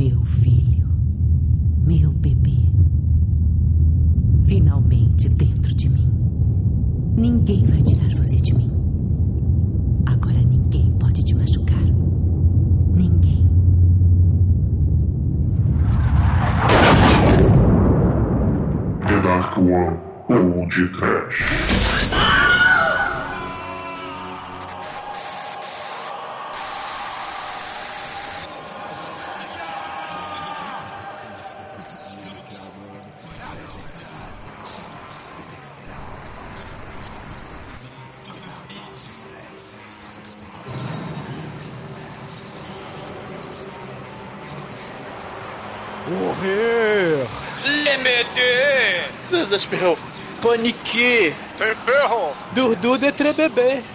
Meu filho, meu bebê, finalmente dentro de mim. Ninguém vai tirar você de mim. Agora ninguém pode te machucar. Ninguém. The Dark One Old Trash. Desespero! Panique! Tem ferro! Durdu de trebebê!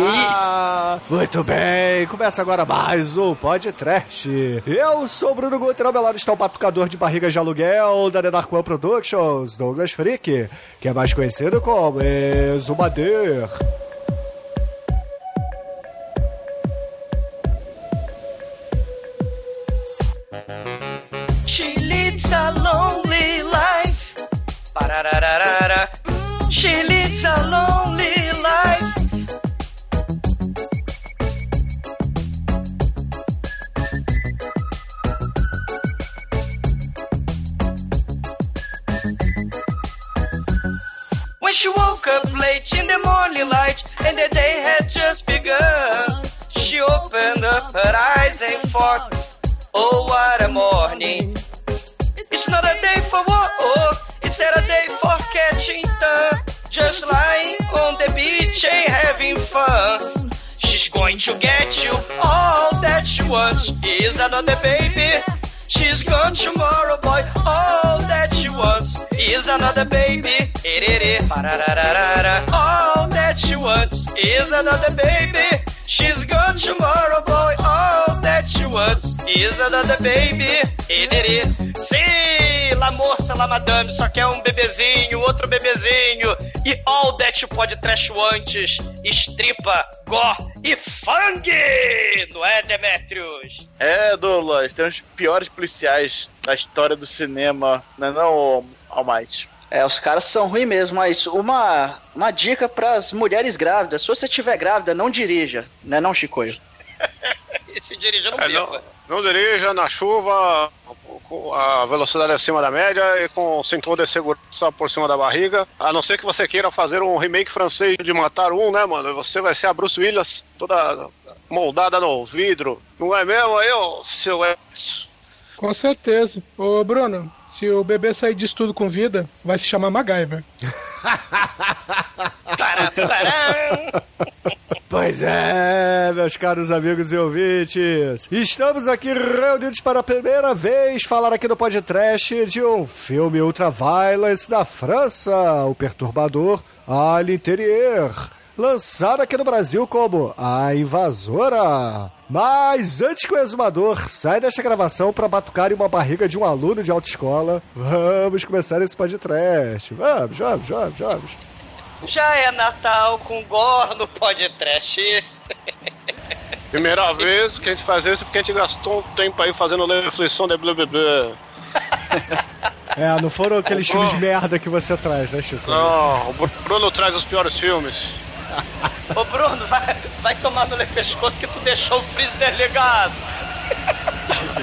Ah, muito bem, começa agora mais um podcast. Eu sou o Bruno Guter, ao meu lado está o batucador de barriga de aluguel da The Dark One Productions, Douglas Freak, que é mais conhecido como Exumader. Baby. Iriri. Sim, la moça, la madame, só quer um bebezinho, outro bebezinho. E all that pode trash antes. Estripa, gore e fangue! Não é, Demetrius? É, Douglas, tem os piores policiais da história do cinema, não é não, Almighty? É, os caras são ruins mesmo, mas uma, uma dica pras mulheres grávidas: se você estiver grávida, não dirija, né, não, Chicoio? E se dirija no É, beco. Não, dirija na chuva, com a velocidade acima da média e com o cinturão de segurança por cima da barriga. A não ser que você queira fazer um remake francês de Matar Um, né, mano? Você vai ser a Bruce Willis toda moldada no vidro. Não é mesmo aí, ô seu ex? Com certeza. Ô, Bruno, se o bebê sair disso tudo com vida, vai se chamar MacGyver. Pois é, meus caros amigos e ouvintes, estamos aqui reunidos para a primeira vez falar aqui no podcast de um filme ultraviolence da França, O Perturbador à l'Intérieur, lançado aqui no Brasil como A Invasora. Mas antes que o exumador saia desta gravação para batucar em uma barriga de um aluno de autoescola, vamos começar esse podcast. Vamos, vamos, vamos, vamos. Já é Natal com gore no podcast. Primeira vez que a gente faz isso porque a gente gastou um tempo aí fazendo reflexão de blá blá blá. É, não foram aqueles filmes merda que você traz, né, Chico? Não, o Bruno traz os piores filmes. Ô Bruno, vai, vai tomar no pescoço que tu deixou o freezer ligado.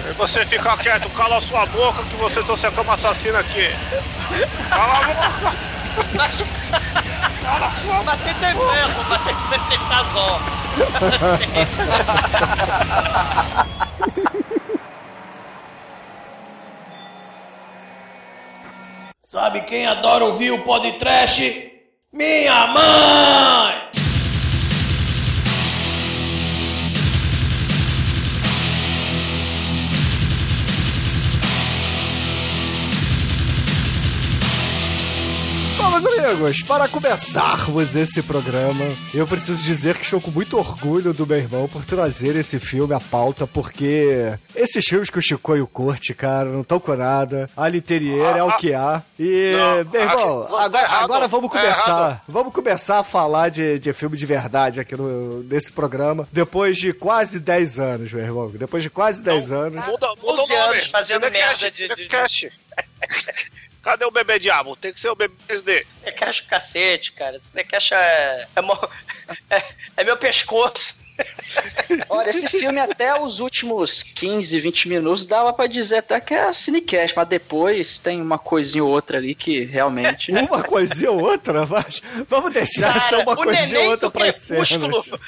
E você fica quieto, cala a sua boca que você trouxe a cama assassina aqui. Cala a boca! Mas tem tempo, mas tem que ter. Sabe quem adora ouvir o podcast? Minha mãe! Meus amigos, para começarmos esse programa, eu preciso dizer que estou com muito orgulho do meu irmão por trazer esse filme à pauta, porque esses filmes que o Chicoio curte, cara, não estão com nada. A Literier é o que há. E, Não, meu irmão, acho- tá agora, errado, agora vamos tá começar. errado. Vamos começar a falar de, de filme de verdade aqui no, nesse programa, depois de quase 10 anos, meu irmão. Depois de quase 10 anos. Muda, muda o 11 nome. anos fazendo merda de- de- Cinecast. Cadê o bebê diabo? Tem que ser o bebê SD. Cinecash cacete, cara. Cinecash é, é, mo- é, é meu pescoço. Olha, esse filme até os últimos 15, 20 minutos dava pra dizer até que é cinecast, mas depois tem uma coisinha ou outra ali que realmente... Uma coisinha ou outra, mas vamos deixar Cara, ser uma o coisinha ou neném outra do pra cenas. crepúsculo.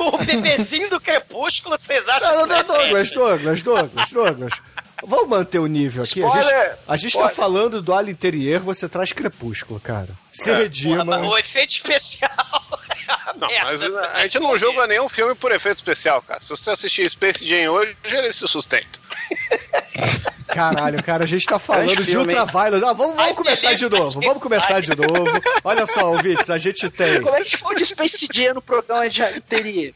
O bebezinho do crepúsculo, vocês acham Não, não, não, que é Douglas, Douglas, Douglas, Douglas. Vamos manter o nível aqui. A gente, Spoiler! a gente tá Spoiler! falando do Alien Interior, você traz Crepúsculo, cara. Se Porra, redima. mas o efeito especial. é Não, Merda, mas você a gente não julga nenhum filme por efeito especial, cara. Se você assistir Space Jam hoje, ele se sustenta. Caralho, cara, a gente tá falando de? Ultraviolet. Não, vamos, vamos Ai, começar de novo, vamos começar de novo. Olha só, ouvintes, a gente tem. Como é que foi de Space Jam no programa de teria?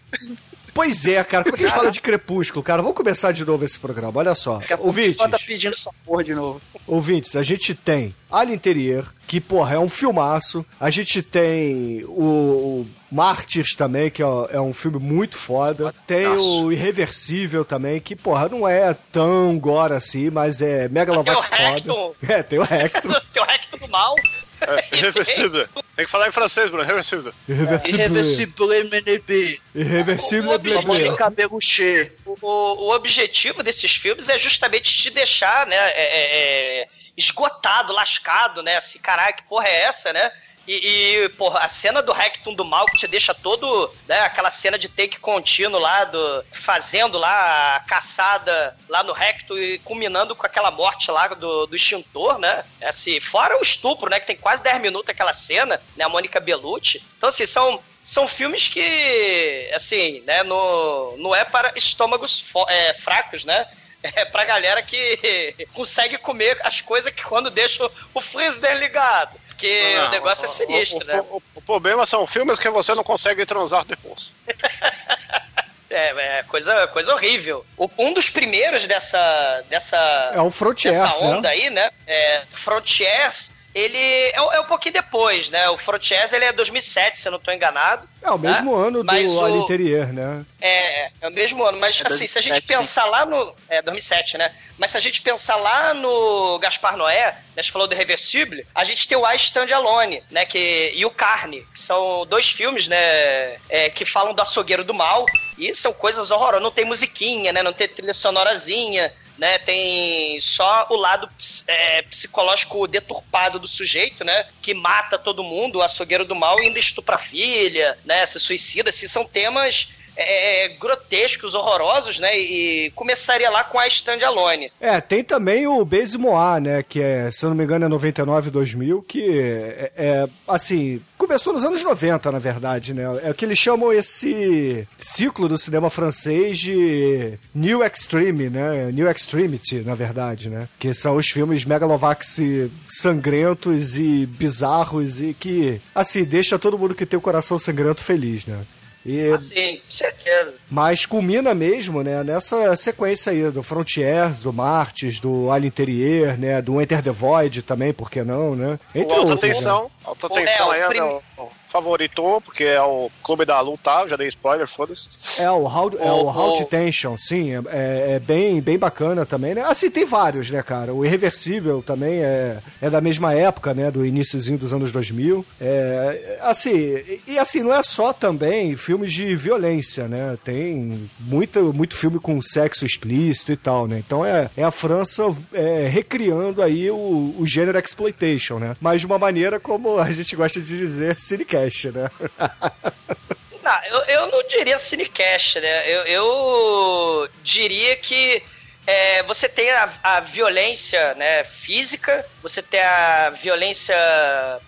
Pois é, cara, como é que a gente fala de Crepúsculo, cara? Vamos começar de novo esse programa, olha só. Pouco Ouvintes, tá pedindo essa porra de novo. ouvintes, a gente tem Alien Interior, que, porra, é um filmaço. A gente tem o, o Mártires também, que é, é um filme muito foda. Tem o Irreversível também, que, porra, não é tão gore assim, mas é megalovax Tem o foda. Hector. É, tem o Hector. Tem o Recto do mal. É, irreversível. Tem que falar em francês, Bruno. Irreversível. Irreversível. Irreversível. Cheio. O, o- o objetivo desses filmes é justamente te deixar, né, é- é- é, esgotado, lascado, né? Assim, caralho, que porra é essa, né? E, e, porra, a cena do Rectum do mal que te deixa todo, né, aquela cena de take contínuo lá, do, fazendo lá a caçada lá no Rectum e culminando com aquela morte lá do, do extintor, né? É Assim, fora o estupro, né, que tem quase 10 minutos aquela cena, né, a Mônica Bellucci. Então, assim, são, são filmes que, assim, né, no, não é para estômagos é, fracos, né? É pra galera que consegue comer as coisas que quando deixa o freezer ligado. Porque Não, o negócio é sinistro, o, né? O, o- o problema são filmes que você não consegue transar depois. É, é coisa, coisa horrível. O- um dos primeiros dessa. dessa É o Frontiers, essa né? onda aí, né? É, Frontiers, ele é, um- é um pouquinho depois, né? O Frontiers ele é 2007, se eu não tô enganado. É o mesmo né? ano do Mas o- Interior, né? É, é o mesmo ano, mas É assim, se a gente 2007, pensar lá no. É, 2007, né? Mas se a gente pensar lá no Gaspar Noé, né, a gente falou do Reversible, a gente tem o I Stand Alone, né? Que, e o Carne, que são dois filmes, né? é, que falam do açougueiro do mal. E são coisas horrorosas. Não tem musiquinha, né? Não tem trilha sonorazinha. Né, tem só o lado é, psicológico deturpado do sujeito, né? Que mata todo mundo, o açougueiro do mal, e ainda estupra a filha, né? Se suicida. Assim, são temas é, grotescos, horrorosos, né? E começaria lá com a Stand Alone. É, tem também o Base Moa, né? Que é, se eu não me engano, é 99 2000, que é, é, assim, começou nos anos 90, na verdade, né? É o que eles chamam esse ciclo do cinema francês de New Extreme, né? New Extremity, na verdade, né? Que são os filmes megalovax sangrentos e bizarros e que, assim, deixa todo mundo que tem o coração sangrento feliz, né? E, Assim, com certeza. mas culmina mesmo, né, nessa sequência aí do Frontiers, do Martyrs, do Alien Interior, né, do Enter the Void também, por que não, né? o Alta outros, né? Tensão. Alta O- Tensão é, aí o é prim- meu favorito, porque é o Clube da Luta, já dei spoiler, foda-se. É, o How, é o O- How to o- Tension, sim, é, é- é bem, bem bacana também, né? Assim, tem vários, né, cara? O Irreversível também é, é da mesma época, né, do iníciozinho dos anos 2000. É, assim, e, e assim, não é só também filmes de violência, né? Tem muito, muito filme com sexo explícito e tal, né? Então é, é a França é, recriando aí o, o gênero exploitation, né? Mas de uma maneira como a gente gosta de dizer, cinecast, né? Não, eu, eu não diria cinecast, né? Eu, eu diria que é, você tem a, a violência né, física, você tem a violência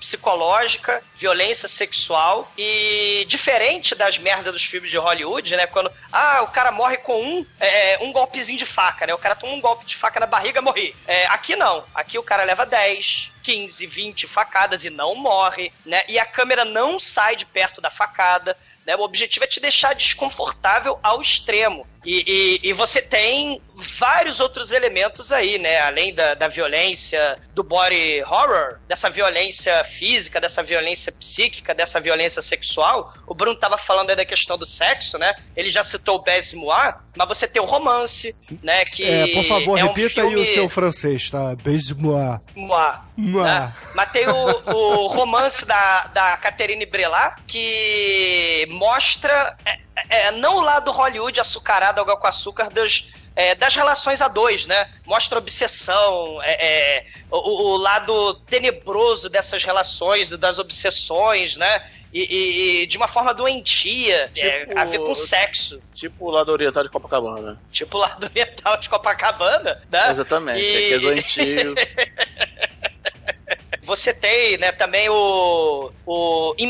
psicológica, violência sexual e diferente das merdas dos filmes de Hollywood, né? Quando ah, o cara morre com um, é, um golpezinho de faca, né? O cara toma um golpe de faca na barriga morre. É, aqui não. Aqui o cara leva 10, 15, 20 facadas e não morre, né? E a câmera não sai de perto da facada. Né? O objetivo é te deixar desconfortável ao extremo. E, e, e, você tem vários outros elementos aí, né? Além da, da violência, do body horror, dessa violência física, dessa violência psíquica, dessa violência sexual. O Bruno estava falando aí da questão do sexo, né? Ele já citou o Baisemois, mas você tem o romance, né? Que é, por favor, é um repita filme... aí o seu francês, tá? Baisemois. Mois. Mois. Né? Mas tem o, o romance da, da Catherine Brelat, que mostra é, é, não o lado Hollywood açucarado, água com açúcar dos, é, das relações a dois, né? Mostra obsessão, é, é, o, o, lado tenebroso dessas relações, das obsessões, né? E, e, e de uma forma doentia, é, Tipo- a ver com sexo. Tipo o lado oriental de Copacabana. Tipo o lado oriental de Copacabana, né? Exatamente, E- aqui é doentio. Você tem, né, também o, o In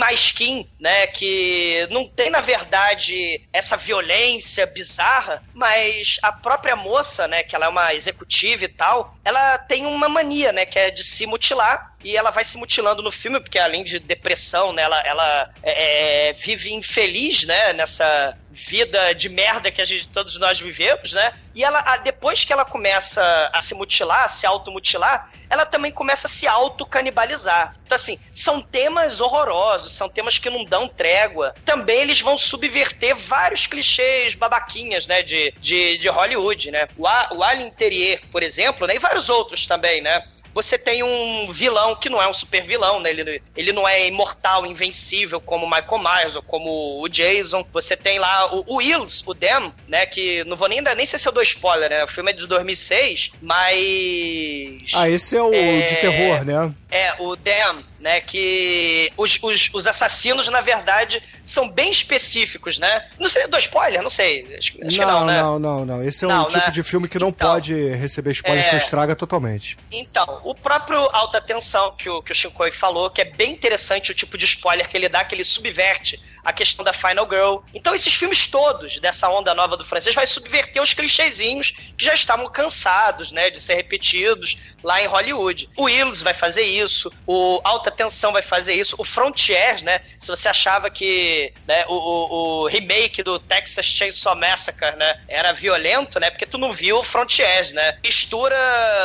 né, que não tem, na verdade, essa violência bizarra, mas a própria moça, né, que ela é uma executiva e tal, ela tem uma mania, né, que é de se mutilar, e ela vai se mutilando no filme, porque além de depressão, né, ela, ela é, vive infeliz, né, nessa vida de merda que a gente, todos nós vivemos, né? E ela, depois que ela começa a se mutilar, a se automutilar, ela também começa a se autocanibalizar. Então, assim, são temas horrorosos, são temas que não dão trégua. Também eles vão subverter vários clichês babaquinhas, né, de, de, de Hollywood, né? O, o Alien Terrier, por exemplo, né, e vários outros também, né? Você tem um vilão que não é um super vilão, né? Ele, ele não é imortal, invencível como o Michael Myers ou como o Jason. Você tem lá o, o Wills, o Dem, né? Que não vou nem, nem sei se eu dou spoiler, né? O filme é de 2006, mas. Ah, esse é o É. de terror, né? É, o Dam, né? Que os, os, os assassinos, na verdade, são bem específicos, né? Não sei, dou spoiler? Não sei. Acho, acho que não, né? não, não, não. Esse é um Não, tipo né? de filme que não Então. pode receber spoiler, É. estraga totalmente. Então, o próprio Alta Tensão que o, que o Shinkoi falou, que é bem interessante o tipo de spoiler que ele dá, que ele subverte a questão da Final Girl. Então, esses filmes todos dessa onda nova do francês vai subverter os clichêzinhos que já estavam cansados, né, de ser repetidos lá em Hollywood. O Wills vai fazer isso, o Alta Tensão vai fazer isso, o Frontiers, né, se você achava que né, o, o- o remake do Texas Chainsaw Massacre, né, era violento, né, porque tu não viu o Frontiers, né, mistura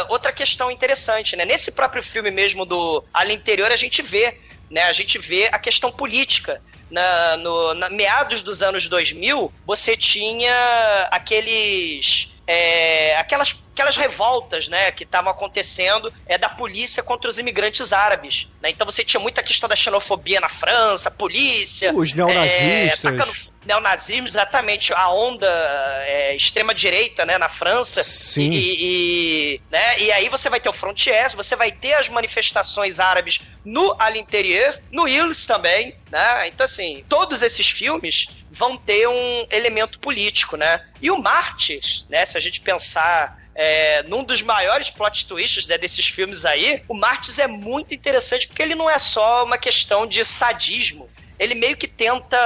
outra questão interessante, né, nesse próprio filme mesmo do Além Interior a gente vê, né, a gente vê a questão política, na, no, na meados dos anos 2000, você tinha aqueles. é, aquelas, aquelas revoltas né, que estavam acontecendo é, da polícia contra os imigrantes árabes. né? Então você tinha muita questão da xenofobia na França, polícia. Os neonazistas. É, tacando- neonazismo, exatamente, a onda é, extrema-direita né, na França. Sim. E, e, né, e aí você vai ter o Frontiers, você vai ter as manifestações árabes no Al Interior, no Ills também, né? Então, assim, todos esses filmes vão ter um elemento político, né? E o Martyrs, né? Se a gente pensar é, num dos maiores plot twists né, desses filmes aí, o Martyrs é muito interessante porque ele não é só uma questão de sadismo, ele meio que tenta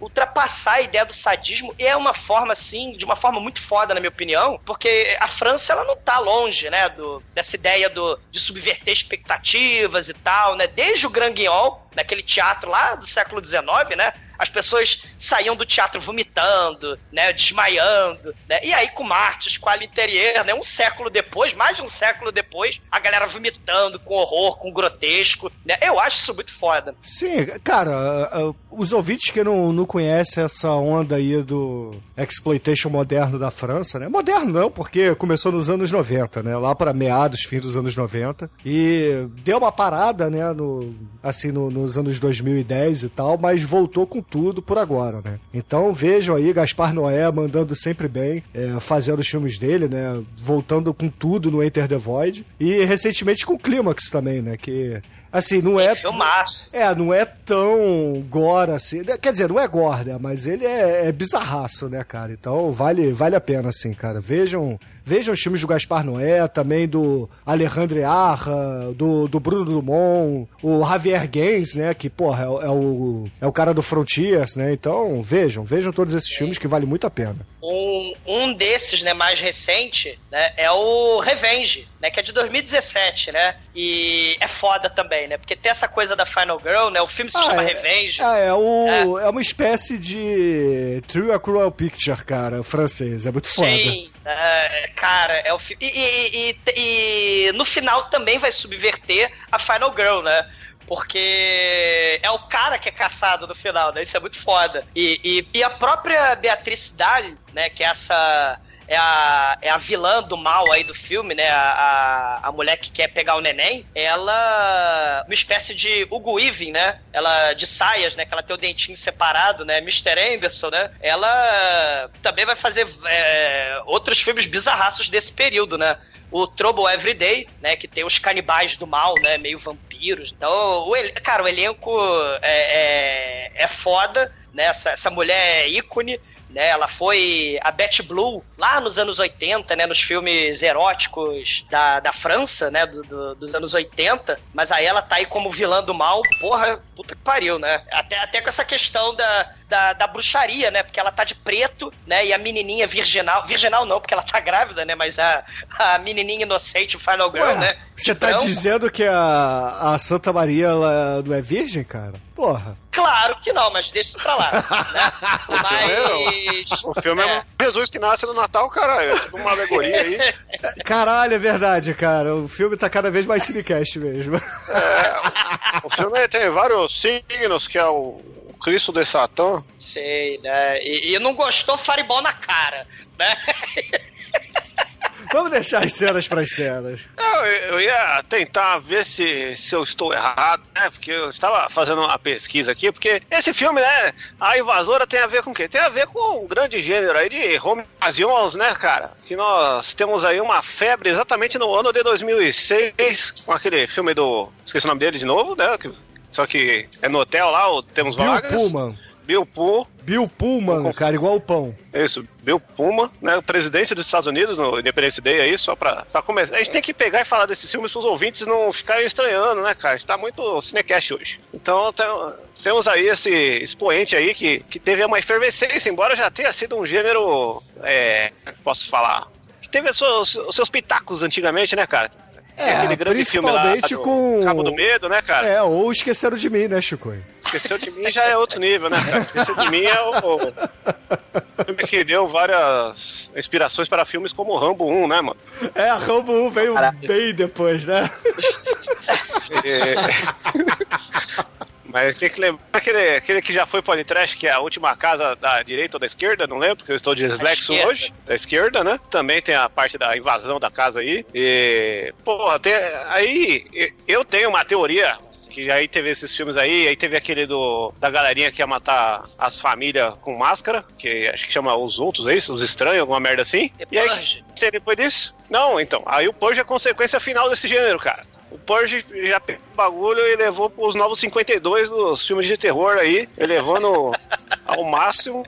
ultrapassar a ideia do sadismo e é uma forma, assim, de uma forma muito foda, na minha opinião, porque a França, ela não tá longe, né, do, dessa ideia do, de subverter expectativas e tal, né, desde o Grand Guignol, naquele teatro lá do século XIX, né, as pessoas saíam do teatro vomitando, né, desmaiando, né? E aí com Martes, com a Interior, né, um século depois, mais de um século depois, a galera vomitando com horror, com grotesco, né? Eu acho isso muito foda. Sim, cara, os ouvintes que não, não conhecem essa onda aí do exploitation moderno da França, né? Moderno não, porque começou nos anos 90, né? Lá para meados, fim dos anos 90. E deu uma parada, né? No, assim, no- nos anos 2010 e tal, mas voltou com tudo por agora, né? Então vejam aí Gaspar Noé mandando sempre bem, é, fazendo os filmes dele, né? Voltando com tudo no Enter the Void. E recentemente com Clímax também, né? Que Assim, não é. Filmaço. É, não é tão gore assim. Quer dizer, não é gore, né? Mas ele é, é bizarraço, né, cara? Então vale, vale a pena, assim, cara. Vejam, Vejam os filmes do Gaspar Noé, também do Alejandro Arra, do, do Bruno Dumont, o Javier Gaines, né? Que, porra, é, o- é o, é o cara do Frontiers, né? Então, vejam, vejam todos esses filmes que vale muito a pena. Um, um desses, né, mais recente, né, é o Revenge, né, que é de 2017, né? E é foda também, né? Porque tem essa coisa da Final Girl, né? O filme se Ah, chama é- Revenge. Ah, é, o, é. uma espécie de True a Cruel Picture, cara, francês. É muito foda. É, cara, é o fi- e, e, e- e no final também vai subverter a Final Girl, né? Porque é o cara que é caçado no final, né? Isso é muito foda. E, e, a própria Beatriz Dalle, né? Que é essa. É a, é a vilã do mal aí do filme, né? A, a, a mulher que quer pegar o neném. Ela. Uma espécie de Hugo Weaving, né? Ela de saias, né? Que ela tem o dentinho separado, né? Mr. Anderson, né? Ela também vai fazer é, outros filmes bizarraços desse período, né? O Trouble Everyday, né? Que tem os canibais do mal, né? Meio vampiros. Então, o cara, o elenco é, é, é foda, né? Essa, essa mulher é ícone. Né, ela foi a Betty Blue lá nos anos 80, né, nos filmes eróticos da, da França, né, do- do- dos anos 80, mas aí ela tá aí como vilã do mal, porra, puta que pariu, né? Até, até com essa questão da, da, da bruxaria, né, porque ela tá de preto, né, e a menininha virginal, virginal não, porque ela tá grávida, né, mas a, a menininha inocente, o Final Girl, Ué, né? Você tá branco. dizendo que a, a Santa Maria ela não é virgem, cara? Porra. Claro que não, mas deixa isso pra lá, né? Mas... O filme é, um Jesus que nasce no Natal, caralho. É tipo uma alegoria aí. Caralho, é verdade, cara. O filme tá cada vez mais cinecast mesmo. O filme tem vários signos, que é o Cristo de Satã. Sei, né? E, e não gostou Fireball na cara, né? Vamos deixar as cenas pras cenas. Eu, eu ia tentar ver se, se eu estou errado, né? Porque eu estava fazendo uma pesquisa aqui, porque esse filme, né? A invasora tem a ver com o quê? Tem a ver com um grande gênero aí de home invasions, né, cara? Que nós temos aí uma febre exatamente no ano de 2006, com aquele filme do. Esqueci o nome dele de novo, né? que- Só que é no hotel lá, o Temos Bill Vagas. Pullman. Bill Pullman. Bill Pullman, cara, igual o pão. Isso, Bill Puma, né? O presidente dos Estados Unidos no Independence Day aí, só pra, pra começar. A gente tem que pegar e falar desses filmes pros ouvintes não ficarem estranhando, né, cara? A gente tá muito cinecast hoje. Então tem- temos aí esse expoente aí que, que teve uma efervescência, embora já tenha sido um gênero. É. Posso falar? Que teve os seus, os seus pitacos antigamente, né, cara? Tem É, aquele grande filme lá principalmente do com- Cabo do Medo, né, cara? É, ou esqueceram de mim, né, Chico? Esqueceu de mim já é outro nível, né, cara? Esqueceu de mim é o, o filme que deu várias inspirações para filmes como Rambo 1, né, mano? É, a Rambo 1 veio bem depois, né? É. Mas tem que lembrar aquele, aquele que já foi podcast, que é a última casa da direita ou da esquerda, não lembro, porque eu estou de dislexo hoje. Da esquerda, né? Também tem a parte da invasão da casa aí. E, porra, tem, aí e- eu tenho uma teoria. Que aí teve esses filmes aí, aí teve aquele do da galerinha que ia matar as famílias com máscara, que acho que chama Os Outros, é isso? Os Estranhos, alguma merda assim. The E aí, depois disso? Não, então. Aí o Purge é a consequência final desse gênero, cara. O Purge já pegou o bagulho e levou pros novos 52 dos filmes de terror aí, elevando ao máximo.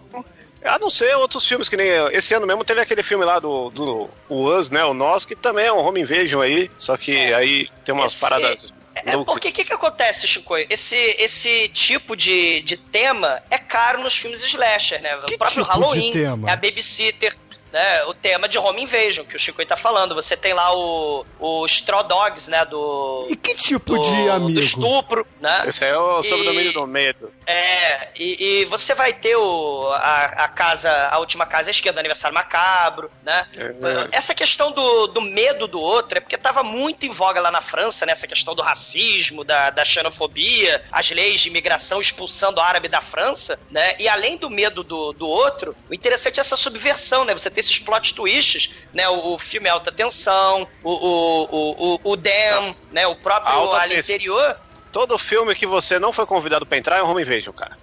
A não ser outros filmes, que nem esse ano mesmo teve aquele filme lá do, do o Us, né? O Nós, que também é um home invasion aí, só que aí tem umas Esse- paradas. É porque o que, que acontece, Chico? Esse, esse tipo de, de tema é caro nos filmes slasher, né? Que o próprio tipo de Halloween, tema? é a Babysitter, né? O tema de Home Invasion, que o Chico tá falando. Você tem lá o, o Straw Dogs, né? Do, E que tipo do, de do amigo? estupro, né? Esse é o sobredomínio do medo. É, e, e você vai ter o, a, a casa, a última casa à esquerda, aniversário macabro, né? É. Essa questão do, do medo do outro é porque tava muito em voga lá na França, né? Essa questão do racismo, da, da xenofobia, as leis de imigração expulsando o árabe da França, né? E além do medo do, do outro, o interessante é essa subversão, né? Você tem esses plot twists, né? O, o filme é alta tensão, o, o, o, o, o Dam, né? O próprio Alta ali tensão. interior. Todo filme que você não foi convidado pra entrar é um home invasion, cara.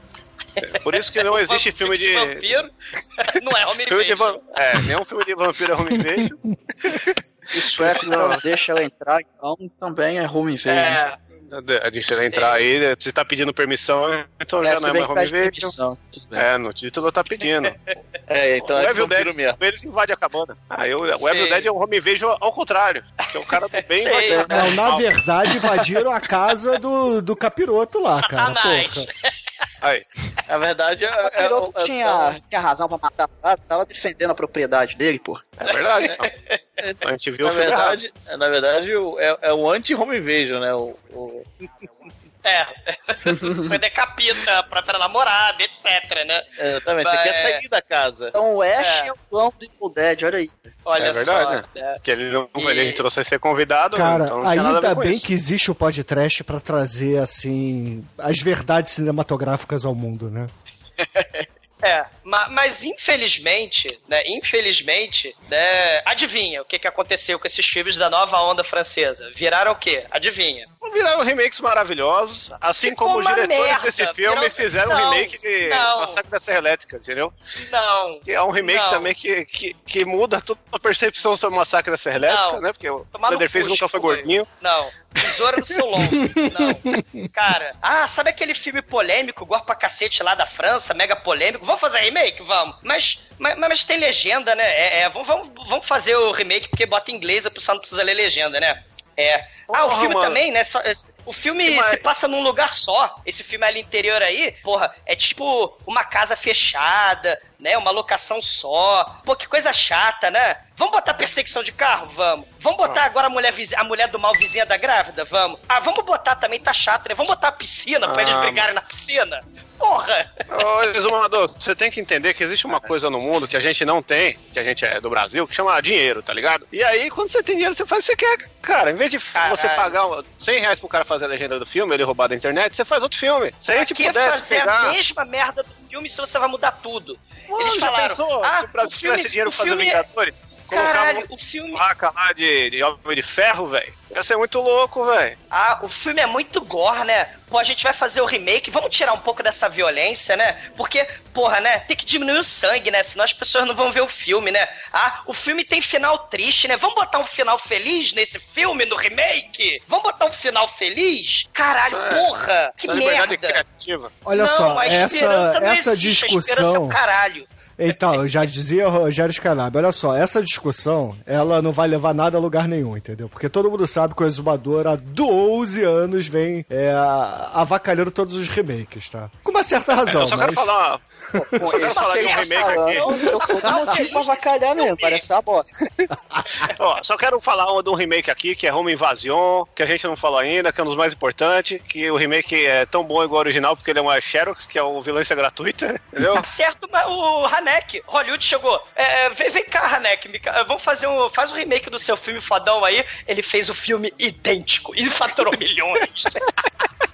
Por isso que não existe filme de. vampiro. Não é Home de Invasion. van... É, nenhum filme de vampiro é home invasion. O sueco não deixa ela entrar, então também é home invasion. É, A gente entrar aí, você tá pedindo permissão, então já Essa não é mais home video. É, no título tá pedindo. É, então o é Evil Dead, eles invadem a cabana. Aí o, o. Evil Dead é um home invasion ao contrário. Que é o cara do bem Sei. invadindo. Não, na verdade, invadiram a casa do, do capiroto lá, cara. Satanás. Porra. Aí. Na verdade, é. O é- piloto é- tinha, tinha razão pra matar, tava defendendo a propriedade dele, pô. É verdade. então. A gente viu Na errado. verdade, na verdade, o- é, é o anti-home invasion, né? O, o- É. Você decapita a própria namorada, etc, né? exatamente, Vai- você quer sair da casa. Então o Ash É. é, o clã do Evil Dead, olha aí. Olha É verdade, só. né? né? Que ele não E- ele trouxe a ser convidado, Cara, então não tinha nada a ver ainda com bem isso. que existe o podcast pra trazer, assim, as verdades cinematográficas ao mundo, né? É, ma- mas infelizmente, né, infelizmente, né, adivinha o que, que aconteceu com esses filmes da nova onda francesa? Viraram o quê? Adivinha. Viraram remakes maravilhosos, assim Ficou como os diretores merda, desse filme virou- fizeram um Não, remake de não. Massacre da Serra Elétrica, entendeu? Não. Que é um remake Não. também que, que, que muda toda a percepção sobre o Massacre da Serra Elétrica, Não. né? Porque o Tomar no Leatherface nunca foi gordinho. Não. Tesoura no seu lombo. Não. Cara, ah, sabe aquele filme polêmico, igual pra cacete lá da França, mega polêmico? Vamos fazer remake? Vamos. Mas, mas, mas tem legenda, né? É, é, vamos, vamos, fazer o remake porque bota em inglês, o pessoal não precisa ler legenda, né? É. Ah, o filme também, né? o filme Mas- se passa num lugar só. Esse filme ali interior aí, porra, é tipo uma casa fechada, né? Uma locação só. Pô, que coisa chata, né? Vamos botar perseguição de carro? Vamos. Vamos botar agora a mulher, a mulher do mal vizinha da grávida? Vamos. Ah, vamos botar também, tá chato, né? Vamos botar a piscina pra Ah, eles brigarem na piscina? Porra! Ô, Exumador, você tem que entender que existe uma coisa no mundo que a gente não tem, que a gente é do Brasil, que chama dinheiro, tá ligado? E aí, quando você tem dinheiro, você faz o que você quer, cara. Em vez de Caralho. você pagar um- 100 reais pro cara fazer a legenda do filme, ele roubar da internet, você faz outro filme. Se a gente é pudesse fazer pegar... a mesma merda do filme se você vai mudar tudo. Mano, Eles já falaram, pensou ah, se o Brasil o filme- tivesse dinheiro pra fazer é- Vingadores? Colocar Caralho, o filme. placa lá de, de Homem de Ferro, velho. Ia ser muito louco, velho. Ah, o filme é muito gore, né? Pô, a gente vai fazer o remake, vamos tirar um pouco dessa violência, né? Porque, porra, né? Tem que diminuir o sangue, né? Senão as pessoas não vão ver o filme, né? Ah, o filme tem final triste, né? Vamos botar um final feliz nesse filme, no remake? Vamos botar um final feliz? Caralho, É. porra! Que merda! criativa. Olha não, só, a essa, esperança não essa existe, A esperança é discussão. o caralho. Então, eu já dizia Rogério Skylab, olha só, essa discussão, ela não vai levar nada a lugar nenhum, entendeu? Porque todo mundo sabe que o Exumador há 12 anos vem é, avacalhando todos os remakes, tá? Com uma certa razão, eu só mas... quero falar. Pô, Só quero esse falar de um remake aqui. Eu tô motivo pra avacalhar mesmo, parece uma bosta. Ó, só quero falar de um remake aqui, que é Home Invasion, que a gente não falou ainda, que é um dos mais importantes, que o remake é tão bom igual ao original, porque ele é uma Xerox, que é uma violência gratuita, entendeu? Tá certo, mas o Hanek, Hollywood chegou. É, vem, vem cá, Hanek, vamos fazer um. Faz um remake do seu filme fodão aí. Ele fez o filme idêntico e faturou milhões.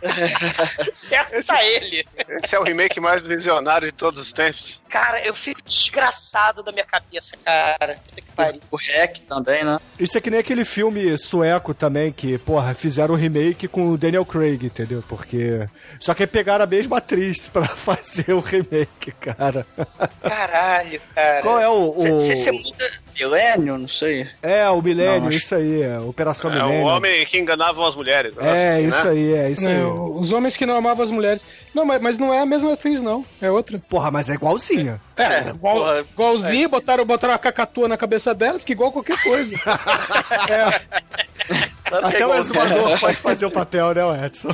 certo tá ele. Esse é o remake mais visionário de todos os tempos. Cara, eu fico desgraçado da minha cabeça, cara. O Hack também, né? Isso é que nem aquele filme sueco também, que, porra, fizeram um remake com o Daniel Craig, entendeu? Porque. Só que pegaram a mesma atriz pra fazer o remake, cara. Caralho, cara. Qual é o. o... Você muda. Milênio, não sei. É, o Milênio, Não, acho- isso aí, é. Operação É Milênio. o homem que enganava as mulheres. É, assim, isso né? aí, é isso aí. É, os homens que não amavam as mulheres. Não, mas, mas não é a mesma atriz, não. É outra. Porra, mas é igualzinha. É, igual, porra, igualzinho, botaram, botaram uma cacatua na cabeça dela, fica igual qualquer coisa. é, Claro é Até o igual- exumador pode fazer o papel, né, o Edson?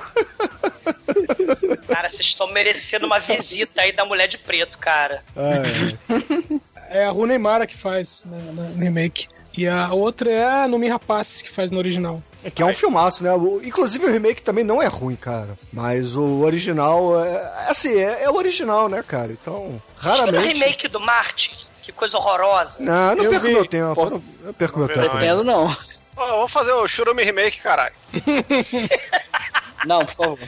Cara, vocês estão merecendo uma visita aí da mulher de preto, cara. É. é a Rune Mara que faz né, no remake. E a outra é a Numi Rapaces que faz no original. É que é um filmaço, né? O- Inclusive o remake também não é ruim, cara. Mas o original é. Assim, é, é o original, né, cara? Então, Vocês viram o raramente. remake do Marte? Que coisa horrorosa. Não, eu não Eu perco vi. meu tempo. Pô, Eu não, eu perco meu não tempo. vi, Pretendo não. Eu vou fazer o Churume Remake, caralho. Não, por favor.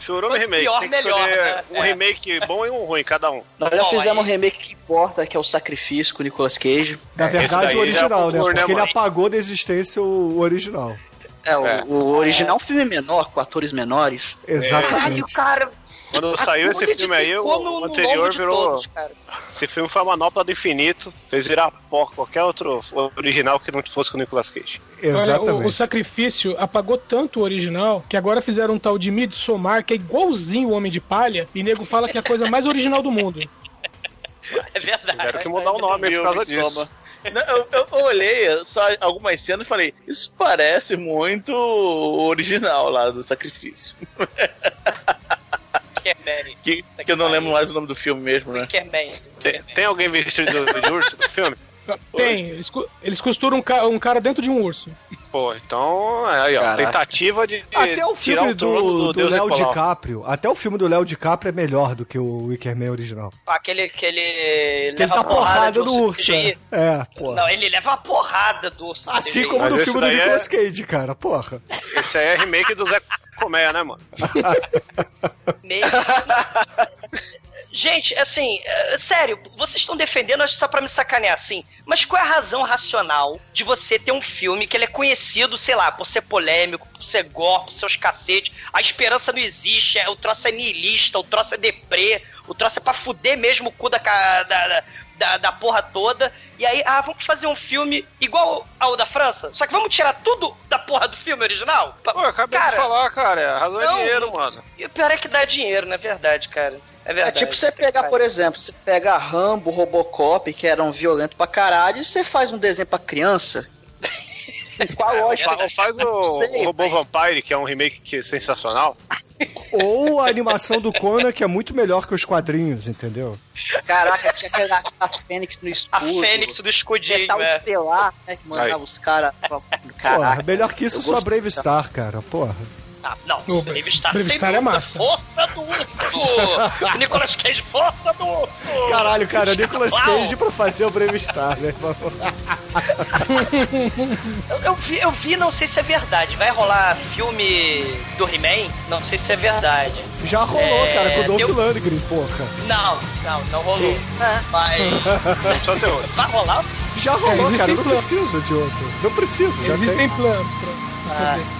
Churume Quanto Remake. pior, Tem que melhor, né? um É. remake bom e um ruim, cada um. Nós já Bom, fizemos um aí- remake que importa, que é o Sacrifício com o Nicolas Cage. Na esse verdade, o original, é né? por, né, Porque ele apagou da existência o, original. É, o, É. o original é um filme menor, com atores menores. Caralho, Exatamente. cara. Quando saiu esse filme aí, o, no- anterior virou. todos. Esse filme foi a manopla do infinito, fez virar pó qualquer outro original que não fosse com o Nicolas Cage. Olha, o, Exatamente. o sacrifício apagou tanto o original que agora fizeram um tal de Midsommar que é igualzinho o Homem de Palha e nego fala que é a coisa mais original do mundo. É verdade. Tiveram que mudar o nome por causa disso. Não, eu, eu olhei só algumas cenas e falei, isso parece muito o original lá do sacrifício. Wickerman. Que, que eu não lembro mais o nome do filme mesmo, né? Wickerman. Tem, tem alguém vestido de, de urso no filme? Tem, eles, eles costuram um, ca- um cara dentro de um urso. Pô, então, aí, ó, Caraca. tentativa de Até o tirar filme o do, do Deus Léo Nicolau. DiCaprio, até o filme do Léo DiCaprio é melhor do que o Wickerman original. Aquele que ele Que ele leva tá a porrada, no urso urso. Né? É, porra. Não, ele leva a porrada do urso. Assim como no filme do daí é- Nicolas Cage, cara, porra. Esse aí é remake do Zé Colmeia, né, mano? Meio- Gente, assim, é, sério, vocês estão defendendo só pra me sacanear assim. Mas qual é a razão racional de você ter um filme que ele é conhecido, sei lá, por ser polêmico, por ser gore, por seus cacetes? A esperança não existe, é, o troço é niilista, o troço é deprê, o troço é pra fuder mesmo o cu da, da, da, da, porra toda. E aí, ah, vamos fazer um filme igual ao da França, só que vamos tirar tudo da porra do filme original? Pô, eu acabei Cara, de falar, cara. A razão não, é dinheiro, mano. E o pior é que dá dinheiro, não é verdade, cara. É É verdade. tipo você pegar, por exemplo, você pega Rambo, Robocop, que eram violentos pra caralho, e você faz um desenho pra criança. Qual a lógica? Faz o, sei, o Robô Vampire, que é um remake que é sensacional. Ou a animação do Conan, que é muito melhor que os quadrinhos, entendeu? Caraca, tinha aquela a Fênix no A escudo. Fênix do escudinho, Metal é. Estelar, né? Que mandava Aí. os caras. Porra, Caraca. melhor que isso só. Brave Star, cara, porra. Ah, não, O Brave Star Brave sem Star é massa. Força do urso! Nicolas Cage, força do urso! Caralho, cara, Nicolas! Cage pra fazer o Brave Star, né? Eu, eu vi, eu vi, não sei se é verdade. Vai rolar filme do He-Man? Não sei se é verdade. Já rolou, É, cara, com o Dolph eu- Lundgren, porra. Não, não, não rolou. Mas. Não precisa ter outro. Vai rolar? Já rolou, existem cara, não planos. preciso de outro. Não preciso, já Existem tem. planos pra, pra Ah.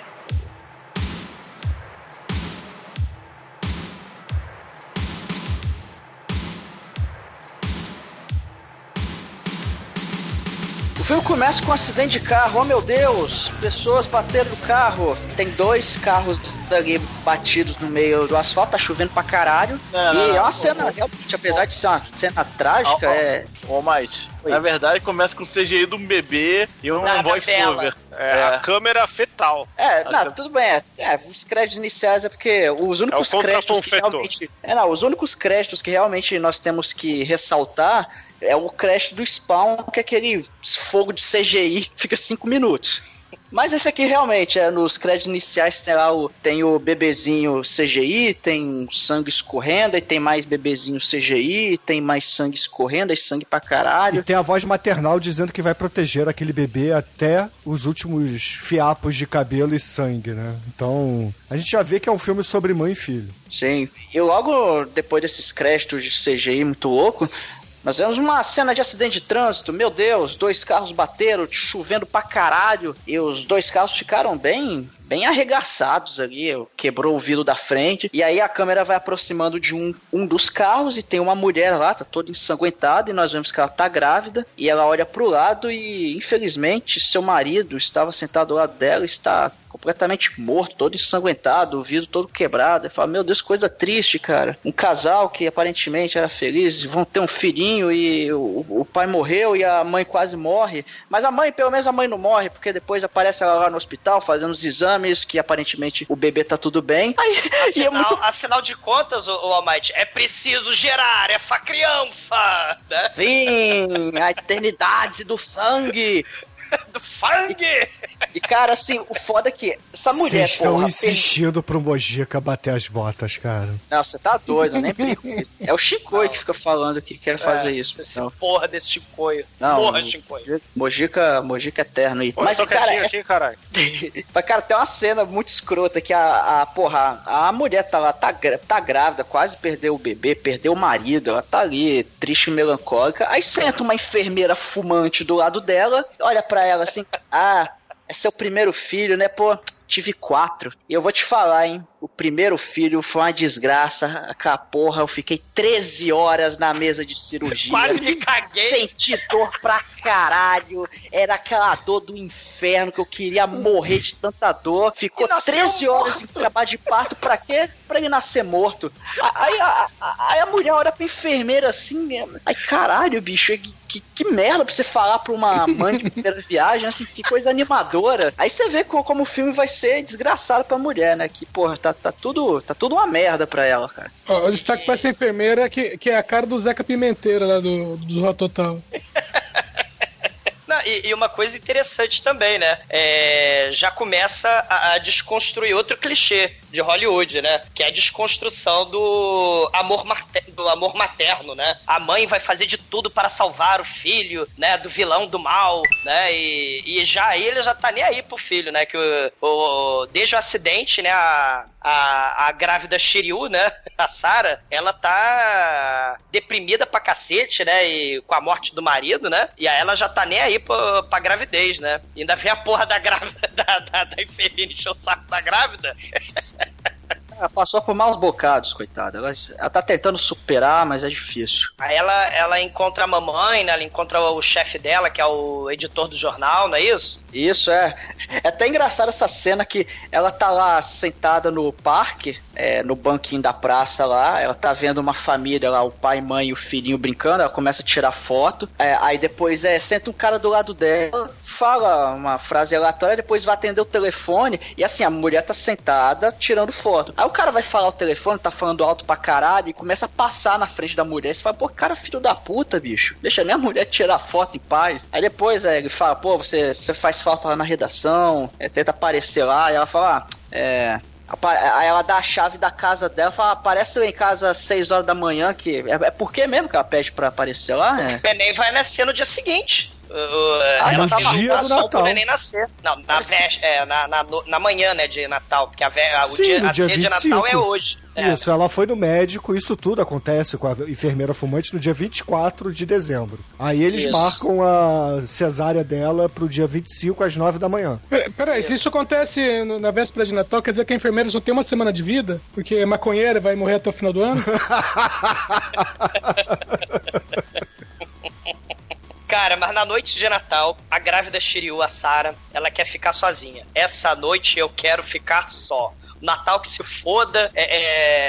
Filme começa com um acidente de carro, oh meu Deus! Pessoas bateram no carro. Tem dois carros ali batidos no meio do asfalto, tá chovendo pra caralho. Não, e não, é não. uma cena, realmente, apesar de ser uma cena trágica, ó. é. Ô, Mike, Oi. na verdade começa com o CGI de um bebê e um Na voice capela. over. É, a câmera fetal. É, não, tá. tudo bem. É, é, os créditos iniciais é porque os únicos É o créditos que realmente. É, não, os únicos créditos que realmente nós temos que ressaltar é o crédito do Spawn, que é aquele fogo de CGI que fica cinco minutos. Mas esse aqui realmente é nos créditos iniciais tem lá o, tem o bebezinho CGI, tem sangue escorrendo, e tem mais bebezinho CGI, tem mais sangue escorrendo, e sangue pra E caralho. tem a voz maternal dizendo que vai proteger aquele bebê até os últimos fiapos de cabelo e sangue, né? Então, a gente já vê que é um filme sobre mãe e filho. Sim. E logo depois desses créditos de CGI muito louco, nós vemos uma cena de acidente de trânsito. Meu Deus, dois carros bateram, chovendo pra caralho. E os dois carros ficaram bem, bem arregaçados ali. Quebrou o vidro da frente. E aí a câmera vai aproximando de um, um dos carros e tem uma mulher lá, tá toda ensanguentada. E nós vemos que ela tá grávida. E ela olha pro lado e, infelizmente, seu marido estava sentado ao lado dela, está completamente morto, todo ensanguentado, o vidro todo quebrado. Eu falo, meu Deus, coisa triste, cara. Um casal que aparentemente era feliz, vão ter um filhinho e o, o pai morreu e a mãe quase morre. Mas a mãe, pelo menos a mãe não morre, porque depois aparece ela lá no hospital fazendo os exames, que aparentemente o bebê tá tudo bem. Aí, e é Afinal, muito afinal de contas, o, o Almighty, é preciso gerar, é fa criança! Né? Sim, a eternidade do sangue. Do Fang! E, cara, assim, o foda é que essa mulher, Vocês estão porra, insistindo pro Mojica bater as botas, cara. Não, você tá doido, eu nem brinco com isso. É o Chicoio que fica falando que quer fazer É, isso. Esse Não. porra desse Chicoio. Não, porra, Chicoio. Mojica, Mojica eterno aí. Pô, Mas, cara, essa- aqui, caralho. Mas, cara, tem uma cena muito escrota que a, a porra, a mulher tá lá, tá, tá grávida, quase perdeu o bebê, perdeu o marido, ela tá ali, triste e melancólica. Aí senta uma enfermeira fumante do lado dela, olha pra ela assim, ah, é seu primeiro filho, né, pô? Tive quatro. E eu vou te falar, hein? O primeiro filho foi uma desgraça. Aquela porra, eu fiquei 13 horas na mesa de cirurgia. Quase me caguei. Senti dor pra caralho. Era aquela dor do inferno que eu queria morrer de tanta dor. Ficou E nasceu 13 horas em morto. trabalho de parto. Pra quê? Pra ele nascer morto. A- Aí a, a- aí a mulher olha pra enfermeira assim mesmo. Ai, caralho, bicho. Que, que, merda pra você falar pra uma mãe de primeira viagem. Assim, que coisa animadora. Aí você vê co- como, o filme vai ser desgraçado pra mulher, né? Que, porra, tá, tá, tudo, tá tudo uma merda pra ela, cara. Ó, o destaque pra essa enfermeira que, que é a cara do Zeca Pimenteira lá do, do Total. Não, e, e uma coisa interessante também, né? É, já começa a, a desconstruir outro clichê de Hollywood, né? Que é a desconstrução do amor, mate- do amor materno, né? A mãe vai fazer de tudo para salvar o filho, né? Do vilão do mal, né? E, e já ele já tá nem aí pro filho, né? Que o, o- desde o acidente, né? A, a, a grávida Shiryu, né? A Sarah, ela tá deprimida pra cacete, né? E com a morte do marido, né? E aí ela já tá nem aí pra, pra gravidez, né? E ainda vem a porra da grávida, da, da, da enfermeira encher o saco da grávida. Ela passou por maus bocados, coitada. Ela, ela tá tentando superar, mas é difícil. Aí ela, ela encontra a mamãe, né? Ela encontra o chefe dela, que é o editor do jornal, não é isso? Isso, é. É até engraçado essa cena que ela tá lá sentada no parque, é, no banquinho da praça lá, ela tá vendo uma família lá, o pai, mãe e o filhinho brincando, ela começa a tirar foto, é, aí depois é, senta um cara do lado dela, fala uma frase aleatória, depois vai atender o telefone, e assim, a mulher tá sentada tirando foto. Aí o cara vai falar o telefone, tá falando alto pra caralho, e começa a passar na frente da mulher, você fala, pô, cara, filho da puta, bicho, deixa nem a mulher tirar foto em paz. Aí depois é, ele fala, pô, você, você faz falta lá na redação, é, tenta aparecer lá, e ela fala, ah, é. Aí ela dá a chave da casa dela, fala, aparece lá em casa às 6 horas da manhã, que. É, é por que mesmo que ela pede pra aparecer lá? É. O neném vai nascer no dia seguinte. Uh, ela no tá dia do pro Natal. neném nascer. Não, na, é, na, na, na manhã, né, de Natal. Porque a, vé- a- o Sim, dia, a dia ceia de 25. Natal é hoje. É. Isso, ela foi no médico, isso tudo acontece com a enfermeira fumante no dia 24 de dezembro. Aí eles Isso. marcam a cesárea dela pro dia 25 às 9 da manhã. Pera- Peraí, se isso acontece na véspera de Natal, quer dizer que a enfermeira só tem uma semana de vida? Porque é maconheira vai morrer até o final do ano? Cara, mas na noite de Natal, a grávida Shiryu, a Sarah, ela quer ficar sozinha. Essa noite eu quero ficar só. Natal que se foda, é,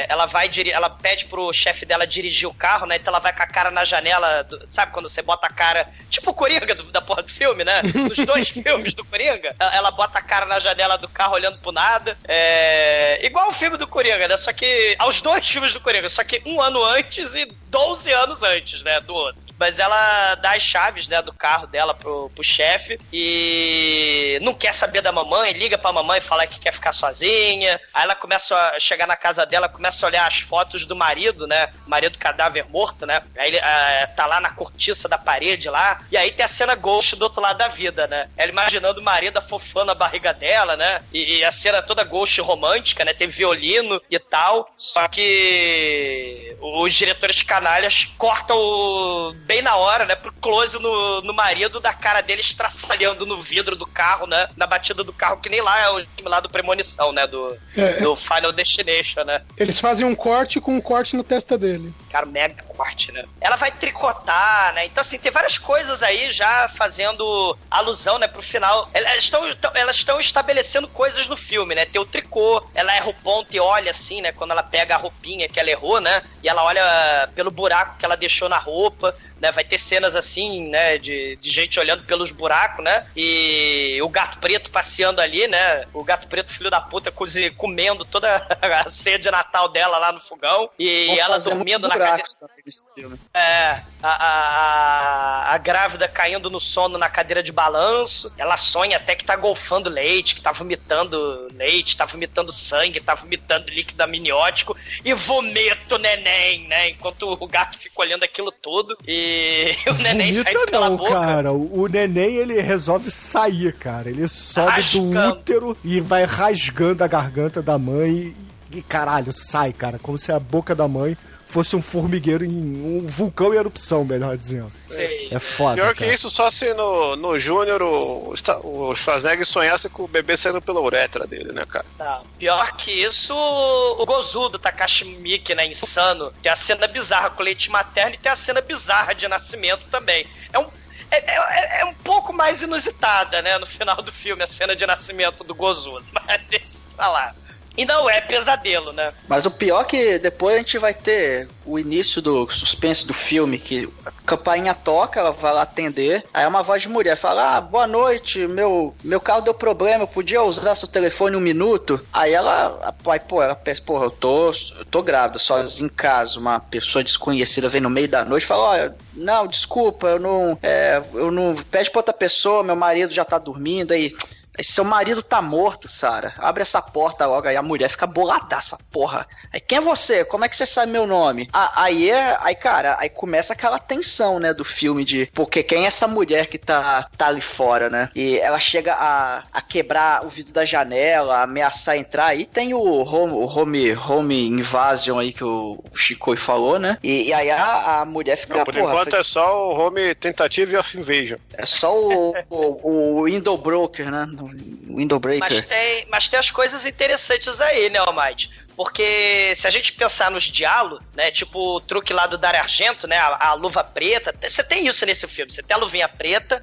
é, ela vai ela pede pro chefe dela dirigir o carro, né? Então ela vai com a cara na janela, do- sabe quando você bota a cara, tipo o Coringa do- da porra do filme, né? Dos dois filmes do Coringa, ela, ela bota a cara na janela do carro olhando pro nada, é, igual o filme do Coringa, né? Só que aos dois filmes do Coringa, só que um ano antes e 12 anos antes, né, do outro. Mas ela dá as chaves, né, do carro dela pro, pro chefe e não quer saber da mamãe, liga pra mamãe e fala que quer ficar sozinha. Aí ela começa a chegar na casa dela, começa a olhar as fotos do marido, né? Marido cadáver morto, né? Aí ele ah, tá lá na cortiça da parede lá. E aí tem a cena ghost do outro lado da vida, né? Ela imaginando o marido afofando a barriga dela, né? E, e a cena toda ghost romântica, né? Tem violino e tal. Só que os diretores canalhas cortam o- bem na hora, né? Pro close no, no marido da cara dele estraçalhando no vidro do carro, né? Na batida do carro, que nem lá é o time lá do Premonição, né? Do, É. do Final Destination, né? Eles fazem um corte com um corte na testa dele. Cara, mega corte, né? Ela vai tricotar, né? Então, assim, tem várias coisas aí já fazendo alusão, né, pro final. Elas estão, elas estão estabelecendo coisas no filme, né? Tem o tricô, ela erra o ponto e olha assim, né? Quando ela pega a roupinha que ela errou, né? E ela olha pelo buraco que ela deixou na roupa. Né, vai ter cenas assim, né, de, de gente olhando pelos buracos, né, e o gato preto passeando ali, né, o gato preto, filho da puta, comendo toda a ceia de Natal dela lá no fogão, e Vão ela dormindo na. Buracos também nesse filme. É, a, a, a, grávida caindo no sono na cadeira de balanço. Ela sonha até que tá golfando leite, que tá vomitando leite, tá vomitando sangue, tá vomitando líquido amniótico e vomita o neném, né? Enquanto o gato fica olhando aquilo tudo e o neném Vomita sai pela não, boca. cara. O neném, ele resolve sair, cara. Ele sobe do Rasgando. útero e vai rasgando a garganta da mãe e, e, caralho, sai, cara. Como se a boca da mãe fosse um formigueiro em um vulcão em erupção, melhor dizendo. Sim. É foda, Pior que cara. isso, só se no, no Júnior o, o Schwarzenegger sonhasse com o bebê saindo pela uretra dele, né, cara? Não, pior que isso, o Gozu do Takashi Miike, né, insano, tem a cena bizarra com leite materno e tem a cena bizarra de nascimento também. É um, é, é- é um pouco mais inusitada, né, no final do filme, a cena de nascimento do Gozu, mas deixa eu falar. E não é pesadelo, né? Mas o pior é que depois a gente vai ter o início do suspense do filme, que a campainha toca, ela vai lá atender, aí é uma voz de mulher, fala, ah, boa noite, meu, meu carro deu problema, eu podia usar seu telefone um minuto? Aí ela, aí, pô, ela pensa, porra, eu tô, eu tô grávida, sozinha em casa, uma pessoa desconhecida vem no meio da noite e fala, olha, não, desculpa, eu não, é, eu não, pede pra outra pessoa, meu marido já tá dormindo, aí... Seu marido tá morto, Sara. Abre essa porta logo. Aí a mulher fica boladaça. Porra. Aí quem é você? Como é que você sabe meu nome? Ah, aí é. Aí, cara, aí começa aquela tensão, né, do filme de. Porque quem é essa mulher que tá, tá ali fora, né? E ela chega a, a quebrar o vidro da janela, a ameaçar entrar. Aí tem o home, o home, home invasion aí que o Chico falou, né? E, e aí a, a mulher fica. Não, por enquanto é só o Home Tentative of Invasion. é só o, o, o Window Broker, né? Window Breaker. Mas tem, mas tem as coisas interessantes aí, né, Almighty? Porque se a gente pensar nos diálogos, né, tipo o truque lá do Dario Argento, né, a, a luva preta, você tem isso nesse filme, você tem a luvinha preta,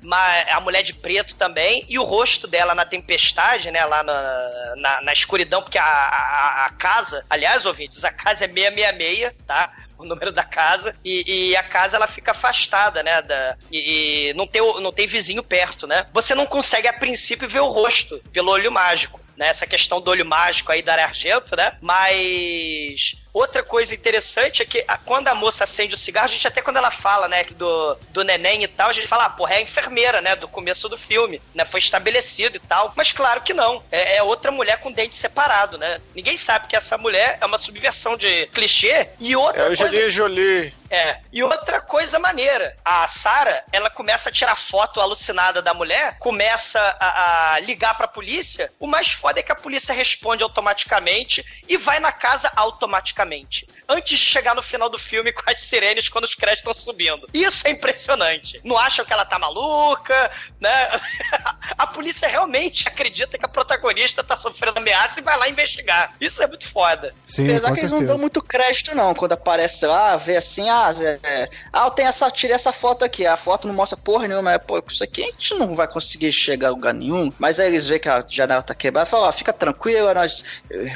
a mulher de preto também, e o rosto dela na tempestade, né, lá na, na, na escuridão, porque a, a, a casa, aliás, ouvintes, a casa é 666, tá? O número da casa e, e a casa ela fica afastada, né? Da, e, e não, tem, não tem vizinho perto, né? Você não consegue a princípio ver o rosto pelo olho mágico. Né, essa questão do olho mágico aí da Argento, né? Mas outra coisa interessante é que a- quando a moça acende o cigarro, a gente até quando ela fala, né, do, do neném e tal, a gente fala, ah, porra, é a enfermeira, né, do começo do filme, né? Foi estabelecido e tal. Mas claro que não. É, é outra mulher com dente separado, né? Ninguém sabe que essa mulher é uma subversão de clichê e outra É coisa Jolie. é, e outra coisa maneira, a Sarah, ela começa a tirar foto alucinada da mulher, começa a, a ligar pra polícia, o mais foda é que a polícia responde automaticamente e vai na casa automaticamente. Antes de chegar no final do filme com as sirenes quando os créditos estão subindo. Isso é impressionante. Não acham que ela tá maluca, né? A polícia realmente acredita que a protagonista tá sofrendo ameaça e vai lá investigar. Isso é muito foda. Sim, Apesar com que eles não certeza. dão muito crédito, não. Quando aparece lá, vê assim, ah, é, é, ah, eu tenho essa, tirei essa foto aqui. A foto não mostra porra nenhuma, mas, pô, isso aqui a gente não vai conseguir chegar a lugar nenhum. Mas aí eles veem que a janela tá quebrada e falam, ó, fica tranquila, nós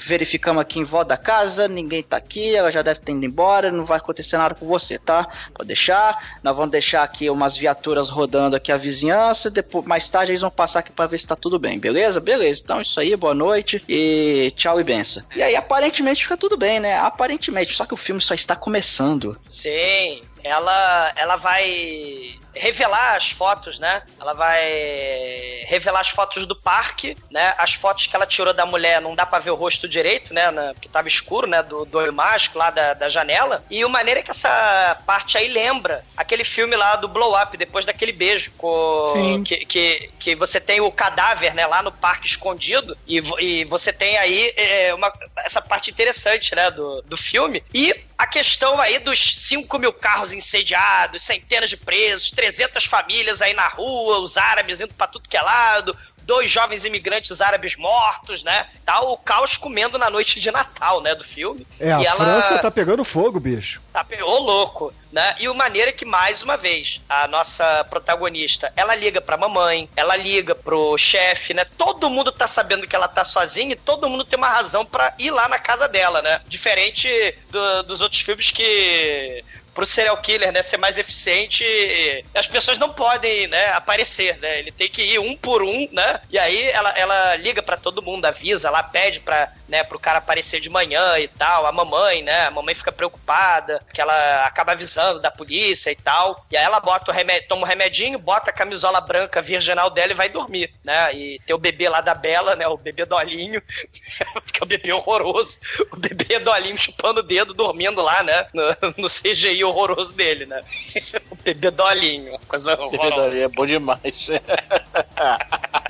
verificamos aqui em volta da casa, ninguém tá aqui, ela já deve ter ido embora, não vai acontecer nada com você, tá? Pode deixar, nós vamos deixar aqui umas viaturas rodando aqui a vizinhança, depois, mais tarde eles vão passar aqui pra ver se tá tudo bem, beleza? Beleza, então isso aí, boa noite e tchau e benção. E aí aparentemente fica tudo bem, né? Aparentemente, só que o filme só está começando. Sim, ela, ela vai revelar as fotos, né? Ela vai revelar as fotos do parque, né? As fotos que ela tirou da mulher, não dá pra ver o rosto direito, né? Na- porque tava escuro, né? Do, do olho mágico lá da, da janela. E o maneiro é que essa parte aí lembra aquele filme lá do Blow Up, depois daquele beijo. Com, Sim. que, que, que você tem o cadáver, né? Lá no parque escondido. E, e você tem aí é, uma, essa parte interessante, né? Do, do filme. E a questão aí dos 5 mil carros incendiados, centenas de presos, 300 famílias aí na rua, os árabes indo pra tudo que é lado, dois jovens imigrantes árabes mortos, né? Tá o caos comendo na noite de Natal, né, do filme. É, a e ela França tá pegando fogo, bicho. tá ô louco, né? E o maneiro é que, mais uma vez, a nossa protagonista, ela liga pra mamãe, ela liga pro chefe, né? Todo mundo tá sabendo que ela tá sozinha e todo mundo tem uma razão pra ir lá na casa dela, né? Diferente do- dos outros filmes que pro serial killer, né, ser mais eficiente, as pessoas não podem, né, aparecer, né? Ele tem que ir um por um, né? E aí ela, ela liga pra todo mundo, avisa, ela pede pra né, pro cara aparecer de manhã e tal. A mamãe, né, a mamãe fica preocupada, que ela acaba avisando da polícia e tal. E aí ela bota o remédio, toma o remedinho, bota a camisola branca virginal dela e vai dormir, né? E tem o bebê lá da Bela, né, o bebê dolinho, que é o bebê horroroso. O bebê dolinho chupando o dedo, dormindo lá, né, no, no CGI horroroso dele, né? O bebê dolinho, coisa horrorosa. É bom demais.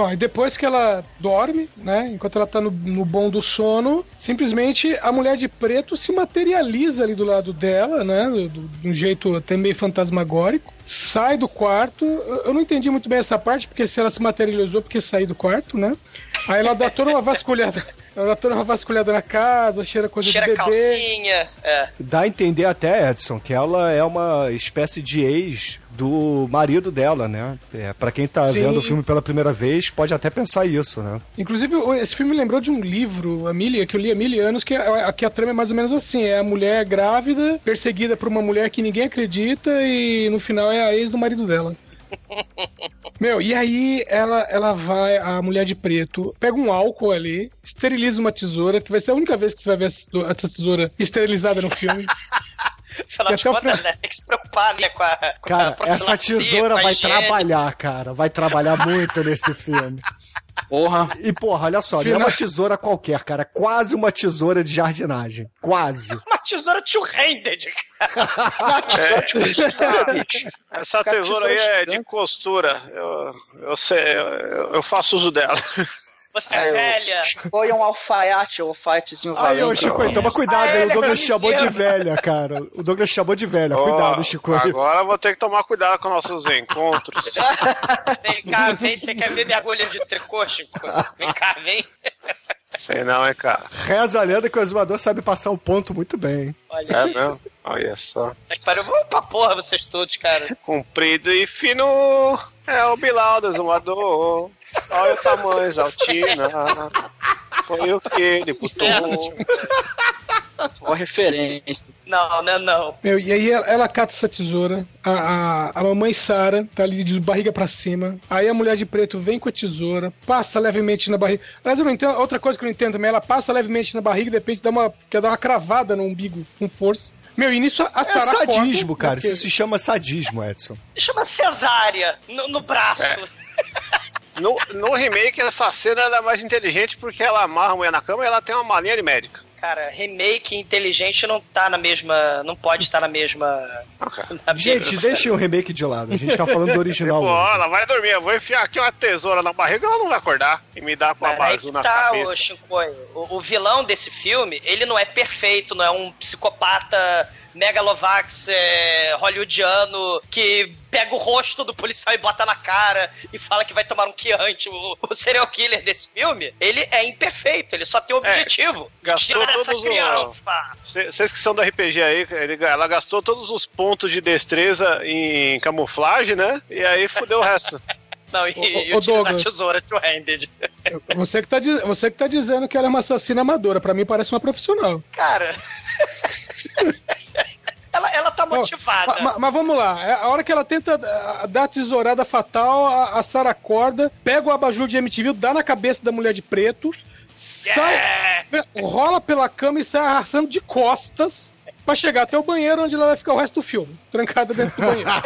Bom, e depois que ela dorme, né? Enquanto ela tá no, no bom do sono, simplesmente a mulher de preto se materializa ali do lado dela, né? do- do- De um jeito até meio fantasmagórico. Sai do quarto. Eu não entendi muito bem essa parte, porque se ela se materializou, porque sair do quarto, né? Aí ela dá toda uma vasculhada. Ela toda uma vasculhada na casa, cheira coisa Cheira de bebê. calcinha, é. Dá a entender até, Edson, que ela é uma espécie de ex do marido dela, né? É, para quem tá Sim. vendo o filme pela primeira vez, pode até pensar isso, né? Inclusive, esse filme me lembrou de um livro, a Milha, que eu li há mil anos, que a, que a trama é mais ou menos assim: é a mulher grávida, perseguida por uma mulher que ninguém acredita, e no final é a ex do marido dela. Meu, e aí ela, ela vai, a mulher de preto, pega um álcool ali, esteriliza uma tesoura, que vai ser a única vez que você vai ver essa essa tesoura esterilizada no filme. Afinal de até o contas, final- né? Tem que se preocupar, né? Com a, com a Cara, essa profilaxia, tesoura a vai higiene. trabalhar, cara. Vai trabalhar muito nesse filme. Porra. E, porra, olha só, não é Final- uma tesoura qualquer, cara. É quase uma tesoura de jardinagem. Quase. Uma tesoura two-handed. Essa tesoura aí é de costura. Eu, eu, sei, eu, eu faço uso dela. Você é velha. Foi um alfaiate, um alfaitezinho Aí, ô. Chico, toma cuidado, Ah, aí, o é Douglas chamou de velha, cara. O Douglas chamou de velha. Ó, Cuidado, Chico. Agora eu vou ter que tomar cuidado com nossos encontros. Vem cá, vem. Você quer ver minha agulha de tricô, Chico? Vem cá, vem. Sei não, hein, cara. Reza a lenda que o exumador sabe passar o ponto muito bem. hein? Olha, É mesmo? Olha só. é que pariu. Vamos pra porra, vocês todos, cara. Comprido e fino é o Bilal do exumador. Olha o tamanho, Altina. Foi o que ele putou. Uma referência. Não, não, não. Meu, e aí ela, ela cata essa tesoura, a, a, a mamãe Sara tá ali de barriga pra cima, aí a mulher de preto vem com a tesoura, passa levemente na barriga. Mas eu não entendo, outra coisa que eu não entendo também, ela passa levemente na barriga e de repente dá uma, quer dar uma cravada no umbigo com força. Meu, e nisso a É Sara sadismo, acorda, cara. porque- Isso se chama sadismo, Edson. Chama cesárea no, no braço. No, no remake, essa cena ela é mais inteligente porque ela amarra a mulher na cama e ela tem uma malinha de médica. Cara, remake inteligente não tá na mesma. Não pode estar na mesma. na Gente, mesma- deixem o remake de lado. A gente tá falando do original. Pô, ela vai dormir, eu vou enfiar aqui uma tesoura na barriga ela não vai acordar e me dar com a bazu na tá, cabeça. ô. O, o vilão desse filme, ele não é perfeito, não é um psicopata megalovax é, hollywoodiano que pega o rosto do policial e bota na cara e fala que vai tomar um quiante. O, o serial killer desse filme, ele é imperfeito, ele só tem o objetivo. É, gastou tirar essa todos os- criança. Vocês que são do RPG aí, ele- ela gastou todos os pontos de destreza em camuflagem, né? E aí fudeu o resto. Não, e, e ô, utiliza a Douglas. tesoura two-handed. Você que, tá, você que tá dizendo que ela é uma assassina amadora, pra mim parece uma profissional. Cara. Ela, ela tá motivada. Ma- ma- Mas, vamos lá, é, a hora que ela tenta ah, dar a tesourada fatal, a, a Sarah acorda, pega o abajur de MTV, dá na cabeça da mulher de preto, sai, rola pela cama e sai arrastando de costas pra chegar até o banheiro, onde ela vai ficar o resto do filme, trancada dentro do banheiro.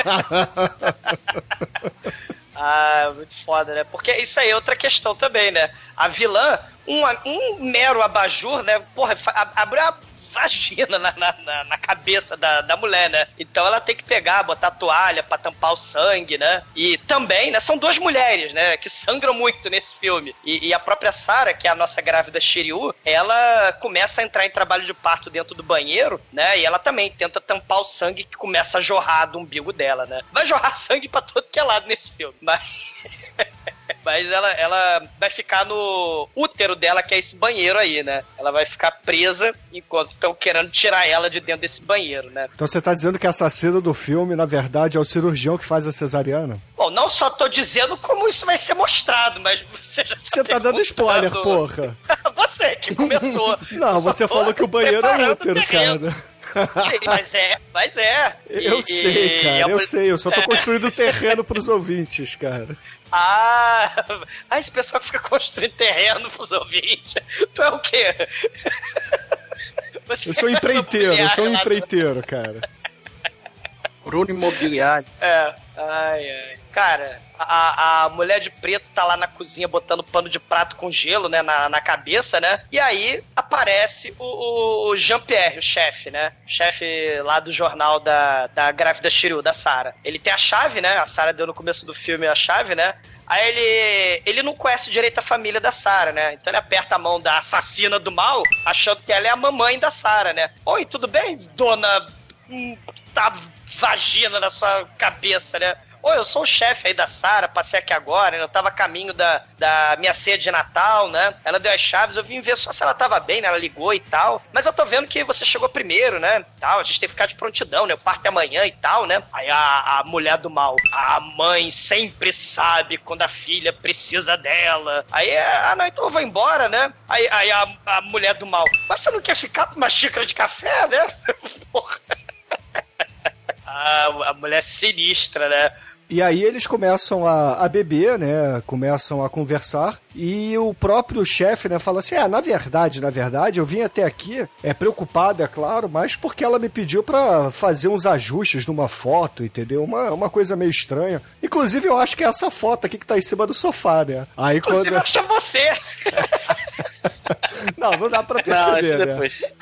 Ah, muito foda, né? Porque isso aí é outra questão também, né? A vilã, um, um mero abajur, né? Porra, abriu a vagina na, na, na- cabeça da, da mulher, né? Então ela tem que pegar, botar toalha pra tampar o sangue, né? E também, né? São duas mulheres, né? Que sangram muito nesse filme. E, e a própria Sarah, que é a nossa grávida Shiryu, ela começa a entrar em trabalho de parto dentro do banheiro, né? E ela também tenta tampar o sangue que começa a jorrar do umbigo dela, né? Vai jorrar sangue pra todo que é lado nesse filme. Mas. Mas ela, ela vai ficar no útero dela, que é esse banheiro aí, né? Ela vai ficar presa enquanto estão querendo tirar ela de dentro desse banheiro, né? Então você tá dizendo que a assassina do filme, na verdade, é o cirurgião que faz a cesariana? Bom, não só tô dizendo como isso vai ser mostrado, mas você já Você tá dando spoiler, porra. Você que começou. Não, Eu você falou que o banheiro é útero, cara. Sim, mas é, mas é. Eu E- sei, cara, a eu mulher- sei. Eu só tô construindo terreno pros ouvintes, cara. Ah, ah, esse pessoal que fica construindo terreno pros ouvintes. Tu é o quê? Você Eu sou é empreiteiro, eu sou um empreiteiro, cara. Bruno Imobiliário. É, ai, ai. Cara, a, a mulher de preto tá lá na cozinha botando pano de prato com gelo, né, na, na cabeça, né? E aí aparece o, o- Jean-Pierre, o chefe, né? Chefe lá do jornal da, da grávida Shiryu, da Sarah. Ele tem a chave, né? A Sarah deu no começo do filme a chave, né? Aí ele, ele não conhece direito a família da Sarah, né? Então ele aperta a mão da assassina do mal, achando que ela é a mamãe da Sarah, né? Oi, tudo bem, dona hum, tá vagina na sua cabeça, né? Oi, eu sou o chefe aí da Sara, passei aqui agora, eu tava a caminho da, da minha ceia de Natal, né? Ela deu as chaves, eu vim ver só se ela tava bem, né? Ela ligou e tal. Mas eu tô vendo que você chegou primeiro, né? Tal, a gente tem que ficar de prontidão, né? O parto é amanhã e tal, né? Aí a, a mulher do mal, a mãe sempre sabe quando a filha precisa dela. Aí, ah, não, então eu vou embora, né? Aí, aí a, a mulher do mal, mas você não quer ficar com uma xícara de café, né? Porra. A, a mulher sinistra, né? E aí eles começam a, a beber, né? Começam a conversar. E o próprio chefe, né, fala assim: É, na verdade, na verdade, eu vim até aqui, é preocupado, é claro, mas porque ela me pediu pra fazer uns ajustes numa foto, entendeu? Uma, uma coisa meio estranha. Inclusive, eu acho que é essa foto aqui que tá em cima do sofá, né? Aí Inclusive, quando. acho que é você. Não, não dá pra Não, perceber, isso né?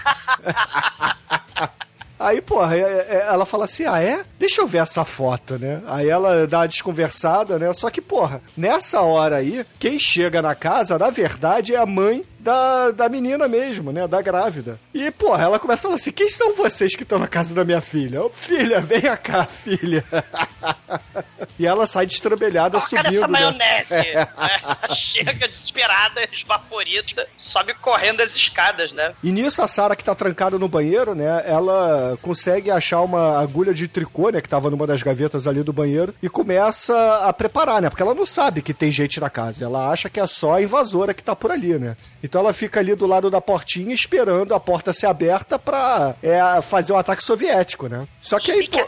Aí, porra, é- é- ela fala assim: ah, é? Deixa eu ver essa foto, né? Aí ela dá uma desconversada, né? Só que, porra, nessa hora aí, quem chega na casa, na verdade, é a mãe da, da menina mesmo, né? Da grávida. E, porra, ela começa a falar assim: quem são vocês que estão na casa da minha filha? Eu, filha, venha cá, filha. e ela sai destrambelhada Toca subindo. nessa né? maionese. né? Chega desesperada, esvaporida, sobe correndo as escadas, né? E nisso a Sara que tá trancada no banheiro, né? Ela consegue achar uma agulha de tricô, né? Que tava numa das gavetas ali do banheiro e começa a preparar, né? Porque ela não sabe que tem gente na casa. Ela acha que é só a invasora que tá por ali, né? Então ela fica ali do lado da portinha esperando a porta ser aberta pra é, fazer um ataque soviético, né? Só que aí. pô,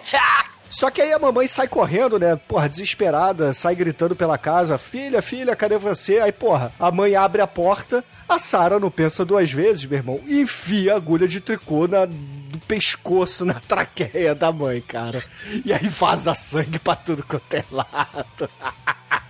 só que aí a mamãe sai correndo, né? Porra, desesperada, sai gritando pela casa: Filha, filha, cadê você? Aí, porra, a mãe abre a porta, a Sara não pensa duas vezes, meu irmão, e enfia a agulha de tricô na, do pescoço, na traqueia da mãe, cara. E aí vaza sangue pra tudo quanto é lado.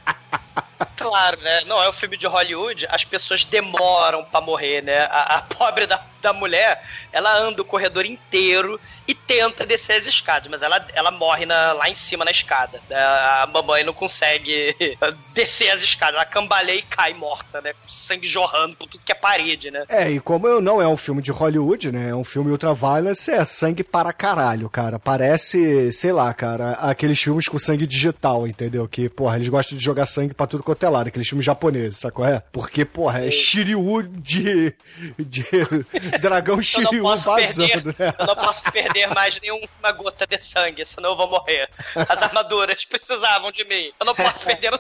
Claro, né? Não é um filme de Hollywood, as pessoas demoram pra morrer, né? A, a pobre da, da mulher, ela anda o corredor inteiro e tenta descer as escadas, mas ela, ela morre na- lá em cima na escada. A mamãe não consegue descer as escadas, ela cambaleia e cai morta, né? Com sangue jorrando por tudo que é parede, né? É, e como eu não é um filme de Hollywood, né? É um filme ultraviolence, é sangue para caralho, cara. Parece, sei lá, cara, aqueles filmes com sangue digital, entendeu? Que, porra, eles gostam de jogar sangue pra tudo quanto é lado, aqueles filmes japoneses, sacou? É? Porque, porra, é Shiryu de. de dragão Shiryu vazando, perder, né? eu não posso perder mais nenhuma gota de sangue, senão eu vou morrer. As armaduras precisavam de mim. Eu não posso perder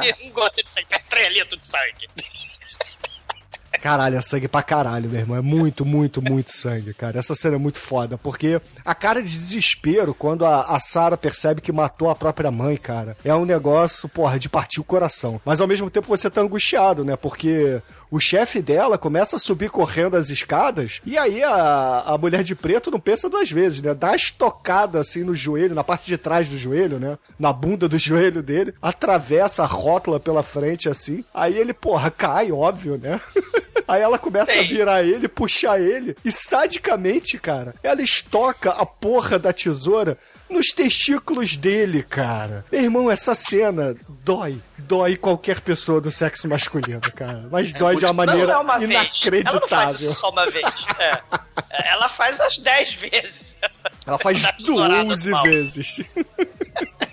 nenhuma gota de sangue, é trelito de sangue. Caralho, é sangue pra caralho, meu irmão. É muito, muito, muito sangue, cara. Essa cena é muito foda, porque a cara de desespero quando a, a Sarah percebe que matou a própria mãe, cara, é um negócio, porra, de partir o coração. Mas ao mesmo tempo você tá angustiado, né? Porque o chefe dela começa a subir correndo as escadas, e aí a, a mulher de preto não pensa duas vezes, né? Dá estocada assim no joelho, na parte de trás do joelho, né? Na bunda do joelho dele, atravessa a rótula pela frente assim. Aí ele, porra, cai, óbvio, né? Aí ela começa a virar ele, puxar ele, e sadicamente, cara, ela estoca a porra da tesoura nos testículos dele, cara. Meu irmão, essa cena dói. Dói qualquer pessoa do sexo masculino, cara. Mas dói de uma maneira não é uma Vez. Ela não faz inacreditável. isso só uma vez. É. Ela faz as 10 vezes. Ela faz essa tesourada 12 mal. vezes.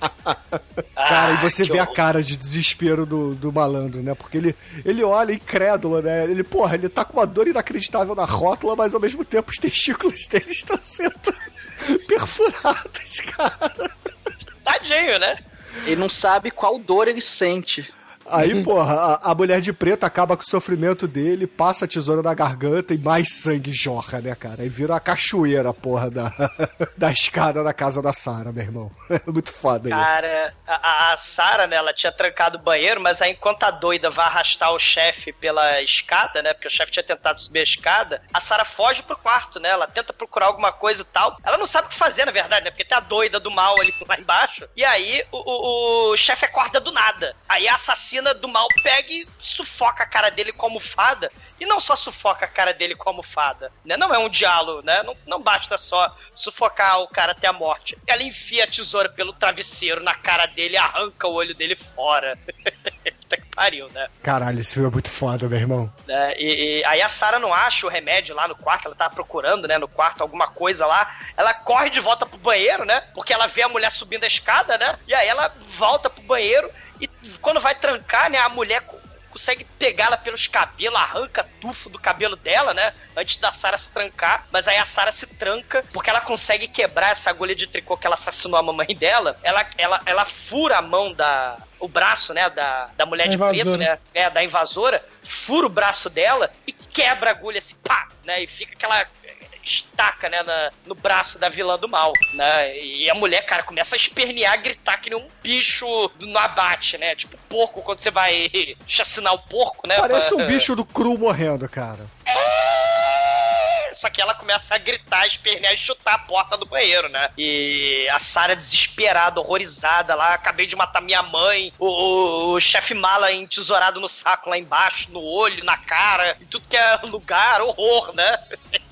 Cara, e você Ah, que vê a cara de desespero do, do malandro, né? Porque ele, ele olha incrédulo, né? Ele, porra, ele tá com uma dor inacreditável na rótula, mas ao mesmo tempo os testículos dele estão sendo perfurados, cara. Tadinho, né? Ele não sabe qual dor ele sente. Aí, porra, a, a mulher de preto acaba com o sofrimento dele, passa a tesoura na garganta e mais sangue jorra, né, cara? Aí vira a cachoeira, porra, da, da escada da casa da Sarah, meu irmão. É muito foda isso. Cara, a, a Sarah, né, ela tinha trancado o banheiro, mas aí enquanto a doida vai arrastar o chefe pela escada, né, porque o chefe tinha tentado subir a escada, a Sarah foge pro quarto, né, ela tenta procurar alguma coisa e tal. Ela não sabe o que fazer, na verdade, né, porque tem a doida do mal ali lá embaixo. E aí o, o, o chefe acorda do nada. Aí a assassina do mal pega e sufoca a cara dele com a almofada. E não só sufoca a cara dele com a almofada, né? Não é um diálogo, né? Não, não basta só sufocar o cara até a morte. Ela enfia a tesoura pelo travesseiro na cara dele e arranca o olho dele fora. Puta que pariu, né? Caralho, filme é muito foda, meu irmão. né? E, e aí a Sarah não acha o remédio lá no quarto, ela tá procurando, né, no quarto alguma coisa lá. Ela corre de volta pro banheiro, né? Porque ela vê a mulher subindo a escada, né? E aí ela volta pro banheiro e quando vai trancar, né, a mulher co- consegue pegá-la pelos cabelos, arranca tufo do cabelo dela, né? Antes da Sarah se trancar. Mas aí a Sarah se tranca porque ela consegue quebrar essa agulha de tricô que ela assassinou a mamãe dela. Ela, ela, ela fura a mão da. O braço, né? Da, da mulher de preto, né? É, da invasora. Fura o braço dela e quebra a agulha assim, pá! Né? E fica aquela estaca, né, na- no braço da vilã do mal, né? E a mulher, cara, começa a espernear, gritar que nem um bicho no abate, né? Tipo porco, quando você vai chacinar o porco, né? Parece pra- um bicho do cru morrendo, cara. Só que ela começa a gritar, espernear e chutar a porta do banheiro, né? E a Sarah desesperada, horrorizada lá, acabei de matar minha mãe, o, o- o chefe mala entesourado no saco lá embaixo, no olho, na cara, em tudo que é lugar, horror, né?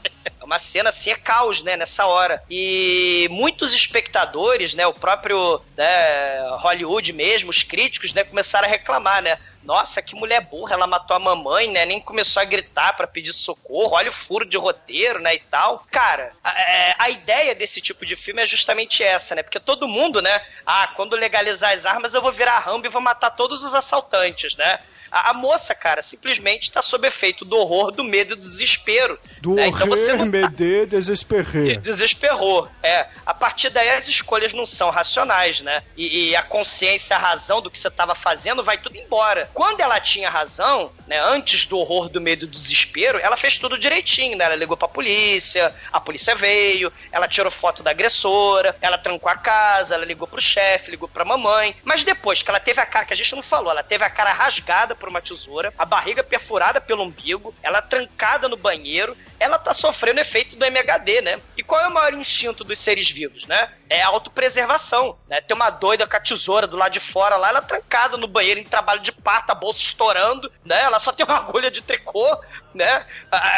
Uma cena assim, é caos, né, nessa hora. E muitos espectadores, né, o próprio né, Hollywood mesmo, os críticos, né, começaram a reclamar, né? Nossa, que mulher burra, ela matou a mamãe, né? Nem começou a gritar pra pedir socorro. Olha o furo de roteiro, né? E tal. Cara, a, é, a ideia desse tipo de filme é justamente essa, né? Porque todo mundo, né? Ah, quando legalizar as armas, eu vou virar Rambo e vou matar todos os assaltantes, né? A, a moça, cara, simplesmente tá sob efeito do horror, do medo e do desespero. Do né? Então você horror, não tá- mede, desesperrer. Desesperou. É. A partir daí as escolhas não são racionais, né? E, e a consciência, a razão do que você estava fazendo vai tudo embora. Quando ela tinha razão, né? Antes do horror, do medo e do desespero, ela fez tudo direitinho, né? Ela ligou pra polícia, a polícia veio, ela tirou foto da agressora, ela trancou a casa, ela ligou pro chefe, ligou pra mamãe. Mas depois que ela teve a cara, que a gente não falou, ela teve a cara rasgada por uma tesoura, a barriga perfurada pelo umbigo, ela trancada no banheiro, ela tá sofrendo efeito do MHD, né? E qual é o maior instinto dos seres vivos, né? É a autopreservação, né? Tem uma doida com a tesoura do lado de fora lá, ela trancada no banheiro em trabalho de parto, a bolsa estourando, né? Ela só tem uma agulha de tricô, né?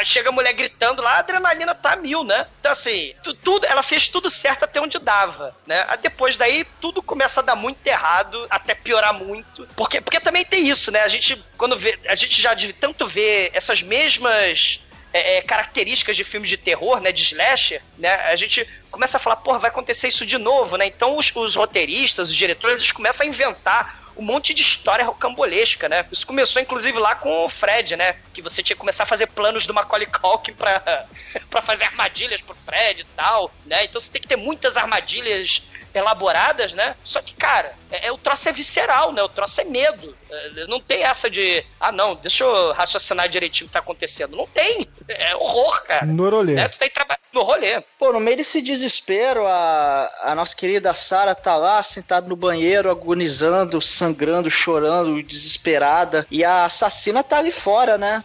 Chega a mulher gritando lá, a adrenalina tá mil, né? Então, assim, tu- tudo, ela fez tudo certo até onde dava, né? Depois daí, tudo começa a dar muito errado, até piorar muito. Porque, porque também tem isso, né? A gente, quando vê, a gente já de tanto vê essas mesmas é, é, características de filmes de terror, né, de slasher, né, a gente começa a falar, porra, vai acontecer isso de novo, né? Então os, os roteiristas, os diretores, eles começam a inventar um monte de história rocambolesca, né? Isso começou, inclusive, lá com o Fred, né? Que você tinha que começar a fazer planos do Macaulay Culkin pra, pra fazer armadilhas pro Fred e tal, né? Então você tem que ter muitas armadilhas elaboradas, né? Só que, cara, é, é- o troço é visceral, né? O troço é medo. É, não tem essa de, ah, não, deixa eu raciocinar direitinho o que tá acontecendo. Não tem. É horror, cara. No rolê. Né? Tu tem que trabalhar no rolê. Pô, no meio desse desespero, a, a nossa querida Sarah tá lá sentada no banheiro, agonizando, sangrando, chorando, desesperada. E a assassina tá ali fora, né?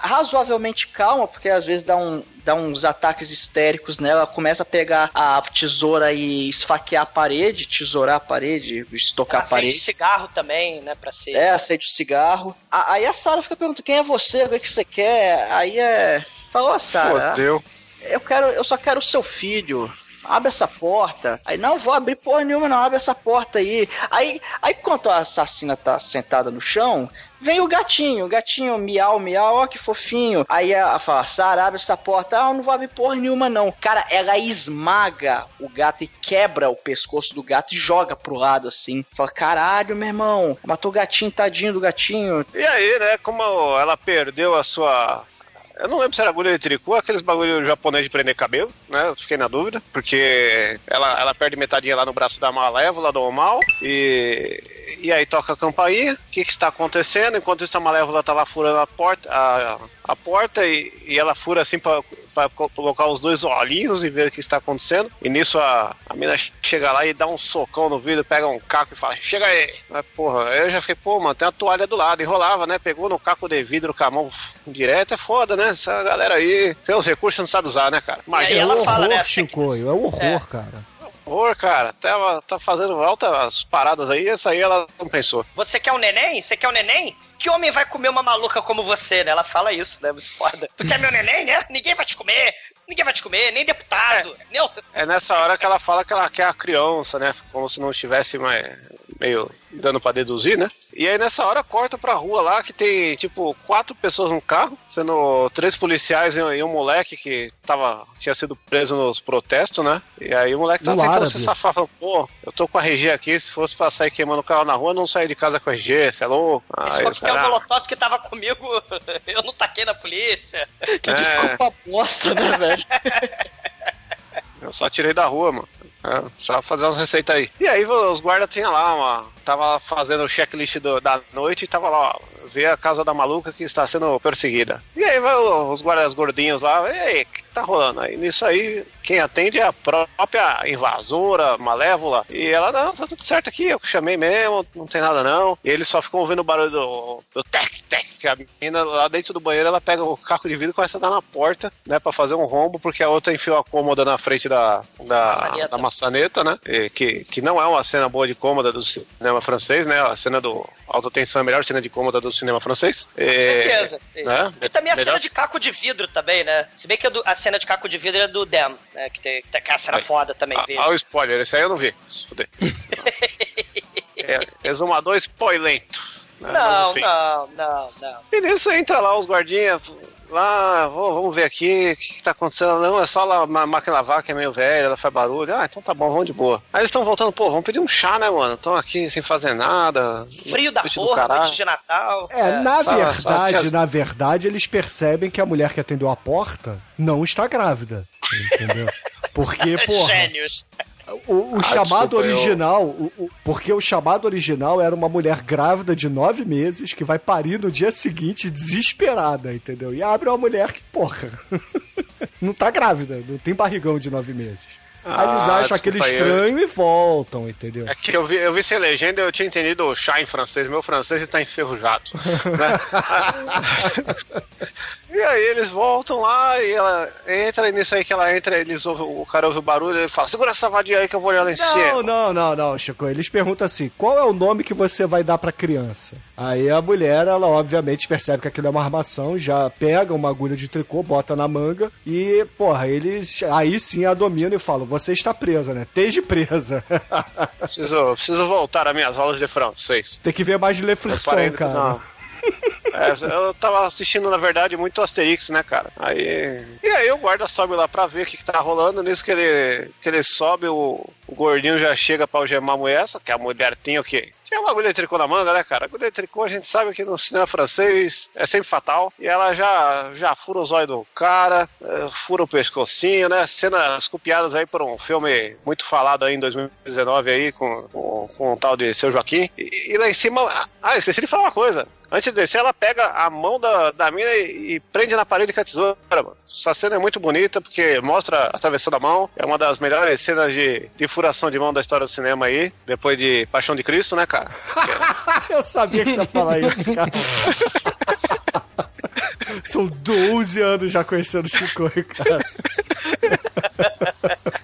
Razoavelmente calma, porque às vezes dá um. Dá uns ataques histéricos nela, ela começa a pegar a tesoura e esfaquear a parede, tesourar a parede, estocar a Acende parede. cigarro também, né? Pra ser. É, acende o cigarro. A- Aí a Sarah fica perguntando quem é você, o que, é que você quer. Aí é. Falou, Sarah. Fodeu. Eu quero, eu só quero o seu filho. Abre essa porta. Aí, não vou abrir porra nenhuma, não. Abre essa porta aí. Aí, aí enquanto a assassina tá sentada no chão, vem o gatinho. O gatinho, miau, miau, ó que fofinho. Aí ela fala, Sara, abre essa porta. Ah, eu não vou abrir porra nenhuma, não. Cara, ela esmaga o gato e quebra o pescoço do gato e joga pro lado, assim. Fala, caralho, meu irmão. Matou o gatinho, tadinho do gatinho. E aí, né, como ela perdeu a sua. Eu não lembro se era agulha de tricô, aqueles bagulho japonês de prender cabelo, né? Eu fiquei na dúvida, porque ela, ela perde metadinha lá no braço da Malévola, do mal, e, E aí toca a campainha, o que, que está acontecendo? Enquanto isso a Malévola tá lá furando a porta, a, a porta e, e ela fura assim co- colocar os dois olhinhos e ver o que está acontecendo. E nisso a, a mina chega lá e dá um socão no vidro, pega um caco e fala, chega aí. Mas, porra, eu já fiquei, pô, mano, tem uma toalha do lado, enrolava, né? Pegou no caco de vidro com a mão direto, é foda, né? Essa galera aí tem os recursos não sabe usar, né, cara? É Imagina. um ela horror, fala, né, Chicoio, é um horror, cara. Horror, cara. Tava, tá fazendo altas paradas aí, essa aí ela não pensou. Você quer um neném? Você quer um neném? Que homem vai comer uma maluca como você, né? Ela fala isso, né? Muito foda. Tu quer meu neném, né? Ninguém vai te comer. Ninguém vai te comer, nem deputado. Meu, É nessa hora que ela fala que ela quer a criança, né? Como se não estivesse mais meio dando pra deduzir, né? E aí nessa hora corta pra rua lá que tem tipo quatro pessoas no carro, sendo três policiais e e um moleque que tava, tinha sido preso nos protestos, né? E aí o moleque tava No tentando árabe. se safar, falando, pô, eu tô com a RG aqui, se fosse pra sair queimando o carro na rua, eu não sair de casa com a RG, você é louco? esse Aí os coquetel caras, molotov que tava comigo, eu não taquei na polícia. Que É. desculpa bosta, né, velho? Eu só tirei da rua, mano. É, só fazer umas receitas aí. E aí os guardas tinham lá uma. Tava fazendo o checklist do- da noite e tava lá, ó. Vê a casa da maluca que está sendo perseguida. E aí vai os guardas gordinhos lá, e aí, o que tá rolando? Aí nisso aí, quem atende é a própria invasora, malévola. E ela, não, tá tudo certo aqui, eu chamei mesmo, não tem nada não. E eles só ficam ouvindo o barulho do, do tec, tec, que a menina lá dentro do banheiro, ela pega o caco de vidro e começa a dar na porta, né, pra fazer um rombo, porque a outra enfiou a cômoda na frente da, da, Maçaneta. da maçaneta, né? E que, que não é uma cena boa de cômoda do cinema francês, né? A cena do alta tensão é a melhor cena de cômoda do cinema francês. Com certeza. né? E também a Melhor- cena de caco de vidro também, né? Se bem que a, cena de caco de vidro é do Dem, né? Que tem, aquela cena Ai. foda também, Ah, veja. ah, o spoiler, esse aí eu não vi. Se fuder. é, exumador spoilento. Né? Não, não, não, não. E nisso entra lá os guardinhas, lá, "Vô, vamos ver aqui, o que, que tá acontecendo? Não, é só lá a máquina lavar que é meio velha, ela faz barulho. Ah, então tá bom, vamos de boa. Aí eles estão voltando, pô, vamos pedir um chá, né, mano? Estão aqui sem fazer nada. Frio da porra, noite de Natal. É, na Só- verdade, que- na verdade, eles percebem que a mulher que atendeu a porta não está grávida. Entendeu? Porque, porra, Gênios. O, o Ah, chamado desculpa, eu- original, o- o- porque o chamado original era uma mulher grávida de nove meses que vai parir no dia seguinte desesperada, entendeu? E abre uma mulher que, porra, não tá grávida, não tem barrigão de nove meses. Aí eles Ah, acham aquele aí, eu- estranho e voltam, entendeu? É que eu vi, eu vi sem legenda eu tinha entendido o chá em francês. Meu francês está enferrujado. né? e aí eles voltam lá e ela entra, e nisso aí que ela entra, eles ouvem, o cara ouve o barulho e ele fala: segura essa vadia aí que eu vou olhar lá em Não, cima. não, não, não, Chico. Eles perguntam assim: qual é o nome que você vai dar pra criança? Aí a mulher, ela obviamente percebe que aquilo é uma armação, já pega uma agulha de tricô, bota na manga e, porra, eles aí sim a dominam e falam: você está presa, né? Esteja presa. Preciso, preciso voltar às minhas aulas de francês. Tem que ver mais Le Eu Frisson, cara. não. É, eu tava assistindo, na verdade, muito Asterix, né, cara? Aí. E aí o guarda sobe lá pra ver o que, que tá rolando. Nisso que ele, que ele sobe, o, o gordinho já chega pra algemar a mulher, só que a mulher tinha o quê? Tinha uma agulha de tricô na manga, né, cara? Agulha de tricô a gente sabe que no cinema francês é sempre fatal. E ela já, já fura os olhos do cara, eh, fura o pescocinho, né? Cenas copiadas aí por um filme muito falado aí em 2019 aí com, com, com o tal de Seu Joaquim. E, e lá em cima. Ah, esqueci de falar uma coisa. Antes de descer, ela pega a mão da, da mina e, e prende na parede com a tesoura, mano. Essa cena é muito bonita porque mostra atravessando a mão. É uma das melhores cenas de, de furação de mão da história do cinema aí. Depois de Paixão de Cristo, né, cara? Eu sabia que você ia falar isso, cara. São 12 anos já conhecendo o Chico, cara.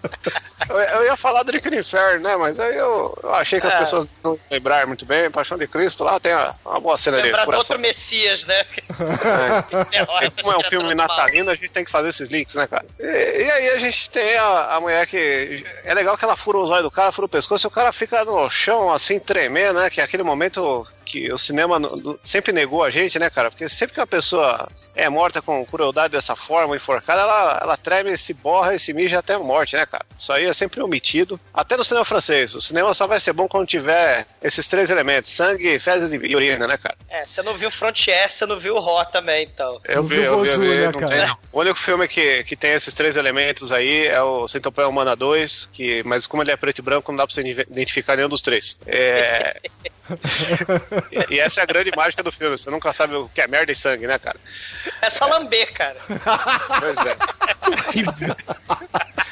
Eu, ia falar do Inferno, né? Mas aí eu, eu achei que as É. pessoas não iam lembrar muito bem. Paixão de Cristo lá tem a- uma boa cena de Lembrar do furação. outro Messias, né? É. E como é um filme natalino, a gente tem que fazer esses links, né, cara? E, e aí a gente tem a, a mulher que. É legal que ela fura os olhos do cara, fura o pescoço, e o cara fica no chão, assim, tremendo, né? Que é aquele momento que o cinema sempre negou a gente, né, cara? Porque sempre que uma pessoa é morta com crueldade dessa forma, enforcada, ela, ela treme, se borra e se mija até a morte, né, cara? Isso aí é sempre omitido divertido. Até no cinema francês. O cinema só vai ser bom quando tiver esses três elementos: sangue, fezes e urina, né, cara? É, você não viu Frontier, você não viu o Ró também, então. Eu vi, eu vi, eu Gozu, vi. né, não tem, não. O único filme que, que tem esses três elementos aí é o Centopeia Humana 2, que, mas como ele é preto e branco, não dá pra você identificar nenhum dos três. É... e, e essa é a grande mágica do filme. Você nunca sabe o que é merda e sangue, né, cara? É só lamber, cara. Pois é.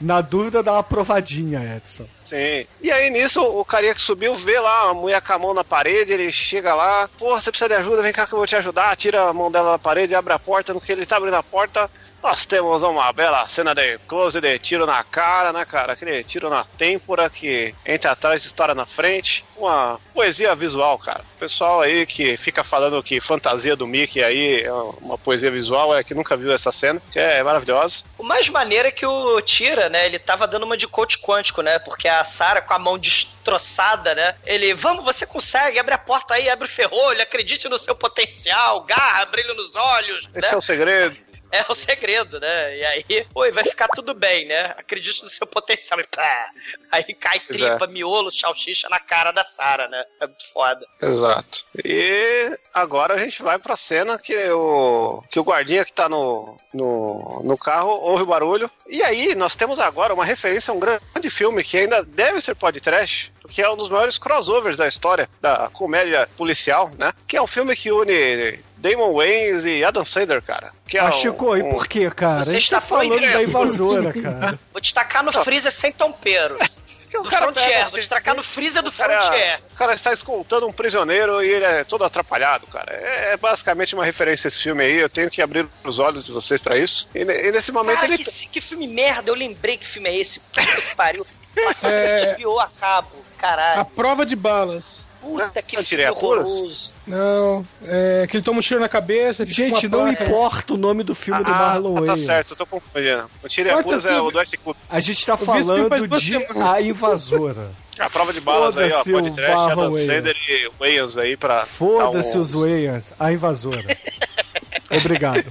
Na dúvida, dá uma provadinha, Edson. Sim. E aí nisso, o carinha que subiu vê lá a mulher com a mão na parede, ele chega lá, pô, você precisa de ajuda, vem cá que eu vou te ajudar, tira a mão dela da parede, abre a porta, no que ele tá abrindo a porta, nós temos uma bela cena de close de tiro na cara, né, cara? Aquele tiro na têmpora que entra atrás e estoura na frente. Uma poesia visual, cara. O pessoal aí que fica falando que fantasia do Mickey aí é uma poesia visual, é que nunca viu essa cena, que é maravilhosa. O mais maneiro é que o Tira, né, ele tava dando uma de coach quântico, né? Porque a Sarah com a mão destroçada, né? Ele, vamos, você consegue, abre a porta aí, abre o ferrolho, acredite no seu potencial, garra, brilho nos olhos. Esse né? é o segredo. É o segredo, né? E aí, oi, vai ficar tudo bem, né? Acredite no seu potencial. E pá! Aí cai Pois tripa, é. miolo, salsicha na cara da Sarah, né? É muito foda. Exato. E agora a gente vai pra cena que o, que o guardinha que tá no, no, no carro ouve o barulho. E aí nós temos agora uma referência a um grande filme que ainda deve ser podcast, que é um dos maiores crossovers da história da comédia policial, né? Que é um filme que une Damon Wayans e Adam Sandler, cara. Que é Ah, um- Chico, e um- por quê, cara? Você a gente está tá falando da invasora, cara. Vou te tacar no freezer sem tompeiro. o Do cara Frontier, pega vou te assim, tacar no freezer do o cara- Frontier. O cara está escoltando um prisioneiro e ele é todo atrapalhado, cara. É basicamente uma referência a esse filme aí. Eu tenho que abrir os olhos de vocês pra isso. E, e nesse momento Cara, ele. que, que filme merda, eu lembrei que filme é esse. Puta que pariu. Passando É. a cabo, A caralho. prova de balas. Puta que Eu tirei a horroroso. Não, é que ele toma um tiro na cabeça. Gente, não placa. importa o nome do filme do Marlon ah, tá Wayans. certo, eu tô confundindo. O Tire a Importa Curas é o do S. Cooper. A gente tá falando de. A Invasora. A prova de balas aí, ó. Pode o trash, Adam Wayans. Sandler e Wayans aí pra. Foda-se um- os Wayans. A Invasora. Obrigado.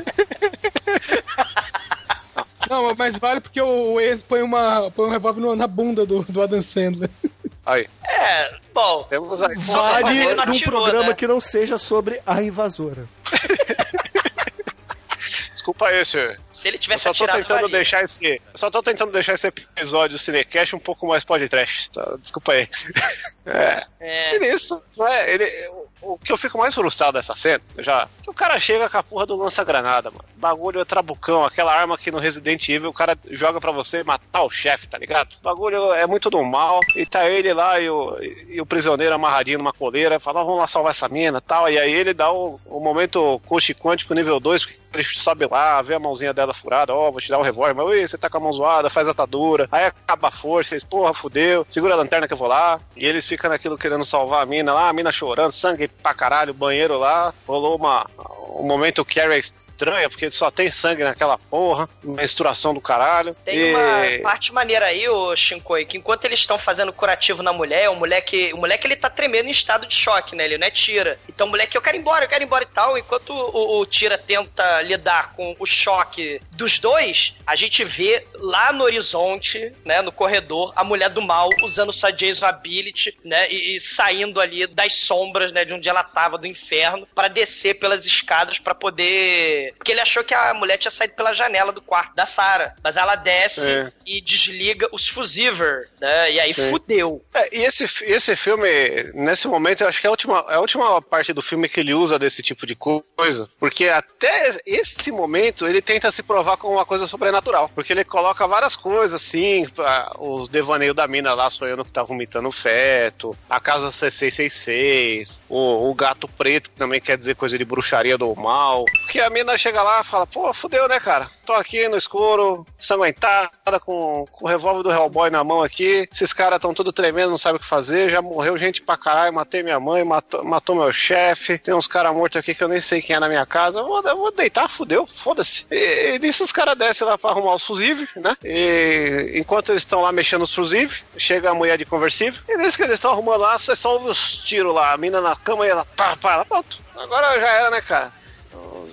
Não, mas vale porque o ex põe, uma, põe um revólver na bunda do, do Adam Sandler. Aí, É, bom. temos aí. Vale num atirou, programa né? que não seja sobre a invasora. Desculpa aí, senhor. Se ele Eu tivesse só tô atirado, tentando valia. deixar esse. Eu só tô tentando deixar esse episódio Cinecast um pouco mais podcast. Tá? Desculpa aí. É. É. E nisso, né, ele, o, que eu fico mais frustrado dessa cena, já, que o cara chega com a porra do lança-granada, mano. Bagulho é trabucão, aquela arma que no Resident Evil o cara joga pra você matar o chefe, tá ligado? O bagulho é muito do mal, e tá ele lá e o, e o prisioneiro amarradinho numa coleira, fala, "Ah, vamos lá salvar essa mina tal, e aí ele dá o, o momento coach quântico nível 2, sobe lá, vê a mãozinha dela furada, ó, vou te dar o revólver, mas você tá com a mão zoada, faz atadura, aí acaba a força, eles, porra, fudeu, segura a lanterna que eu vou lá, e eles ficam naquilo querendo salvar a mina lá, a mina chorando, sangue pra caralho, banheiro lá, rolou uma, um momento Carrie estranha, porque só tem sangue naquela porra, menstruação do caralho. Tem e... uma parte maneira aí, ô Shinkoi, que enquanto eles estão fazendo curativo na mulher, o moleque, o moleque ele tá tremendo em estado de choque, né? Ele não é tira. Então o moleque, eu quero ir embora, eu quero ir embora e tal. Enquanto o, o tira tenta lidar com o choque dos dois, a gente vê lá no horizonte, né, no corredor, a mulher do mal usando sua Jason Ability, né, e, e saindo ali das sombras, né, de onde ela tava do inferno, pra descer pelas escadas pra poder. Porque ele achou que a mulher tinha saído pela janela do quarto da Sarah. Mas ela desce É. e desliga os fusíver, né? E aí Sim. fudeu. É, e esse, esse filme, nesse momento, eu acho que é a, última, é a última parte do filme que ele usa desse tipo de coisa. Porque até esse momento ele tenta se provar como uma coisa sobrenatural. Porque ele coloca várias coisas, assim, pra- os devaneios da mina lá sonhando que tá vomitando feto, a casa 666, o, o gato preto, que também quer dizer coisa de bruxaria do mal. Porque a mina chega lá e fala, pô, fudeu, né, cara? Tô aqui no escuro, sanguentada, com, com o revólver do Hellboy na mão aqui. Esses caras tão tudo tremendo, não sabem o que fazer. Já morreu gente pra caralho, matei minha mãe, matou, matou meu chefe. Tem uns caras mortos aqui que eu nem sei quem é na minha casa. Eu vou, eu vou deitar, fudeu, foda-se. E, e nisso os caras descem lá pra arrumar os fusíveis, né? E enquanto eles estão lá mexendo os fusíveis, chega a mulher de conversível. E nisso que eles estão arrumando lá, você só ouve os tiros lá, a mina na cama e ela pá, pá, ela, pronto. Agora já era, né, cara?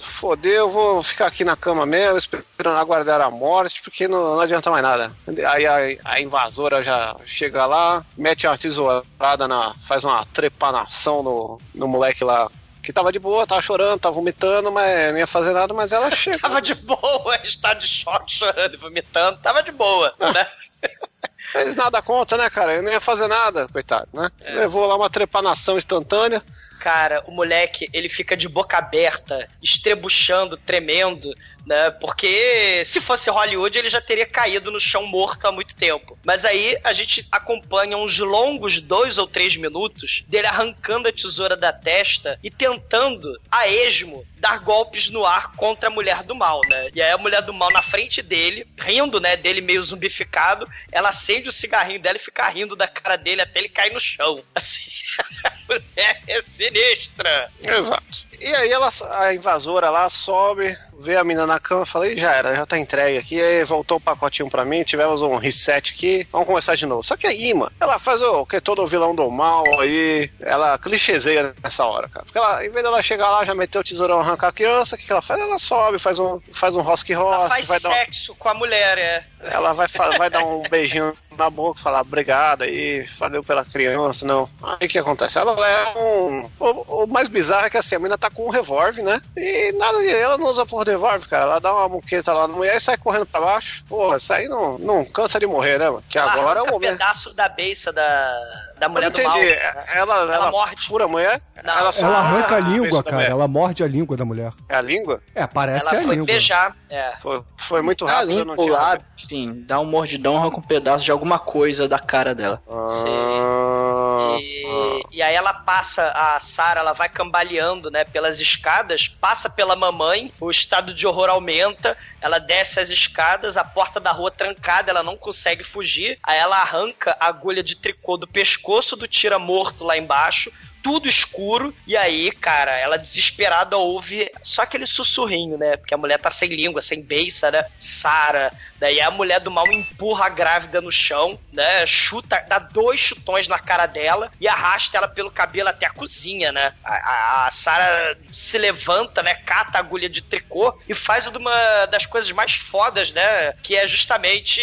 Fodeu, vou ficar aqui na cama mesmo, esperando aguardar a morte, porque não, não adianta mais nada. Aí a, a invasora já chega lá, mete uma tesourada, na, faz uma trepanação no, no moleque lá. Que tava de boa, tava chorando, tava vomitando, mas não ia fazer nada, mas ela chega. Tava de boa, está de choque, chorando e vomitando, tava de boa, né? Fez nada contra, né, cara? Eu não ia fazer nada, coitado, né? Levou lá uma trepanação instantânea. Cara, o moleque, ele fica de boca aberta, estrebuchando, tremendo, né? Porque se fosse Hollywood, ele já teria caído no chão morto há muito tempo. Mas aí a gente acompanha uns longos dois ou três minutos dele arrancando a tesoura da testa e tentando, a esmo, dar golpes no ar contra a mulher do mal, né? E aí a mulher do mal na frente dele, rindo, né? Dele meio zumbificado, ela acende o cigarrinho dela e fica rindo da cara dele até ele cair no chão. Assim, a mulher é sinistra. Exato. E aí ela, a invasora lá sobe, vê a mina na cama e fala, Ih, já era, já tá entregue aqui. Aí voltou o pacotinho pra mim, tivemos um reset aqui, vamos começar de novo. Só que aí, mano, ela faz o que todo vilão do mal aí, ela clichêzeia nessa hora, cara. Porque ela, em vez dela chegar lá, já meteu o tesourão arrancar a criança, o que, que ela faz? Ela sobe, faz um, faz um rosque Ela rosque, faz vai dar um- sexo com a mulher, é. Ela vai, vai dar um beijinho na boca, falar obrigado aí, valeu pela criança, não. Aí o que acontece? Ela leva um. O, o mais bizarro é que assim, a menina tá com um revólver, né? E nada. Ela não usa por revólver, cara. Ela dá uma muqueta lá na mulher e sai correndo pra baixo. Porra, isso aí não, não cansa de morrer, né, mano? Que Ela agora é o momento. pedaço da beiça da, da mulher do mal. entendi. Ela, ela, Ela morde. fura a mulher? Não. Ela, só Ela arranca a beiço língua, da cara. Ela morde a língua da mulher. É a língua? É, parece Ela a foi língua. beijar. É. Foi, foi muito rápido. eu limpo não tinha lá, enfim, dá um mordidão, arranca um pedaço de alguma coisa da cara dela. Ah, E, e aí ela passa, a Sarah, ela vai cambaleando, né, pelas escadas, passa pela mamãe, o estado de horror aumenta, ela desce as escadas, a porta da rua trancada, ela não consegue fugir, aí ela arranca a agulha de tricô do pescoço do tira morto lá embaixo, tudo escuro, e aí, cara, ela desesperada ouve só aquele sussurrinho, né? Porque a mulher tá sem língua, sem beiça, né? Sara. Daí a mulher do mal empurra a grávida no chão, né? Chuta, dá dois chutões na cara dela e arrasta ela pelo cabelo até a cozinha, né? A, a, a Sara se levanta, né? Cata a agulha de tricô e faz uma das coisas mais fodas, né? Que é justamente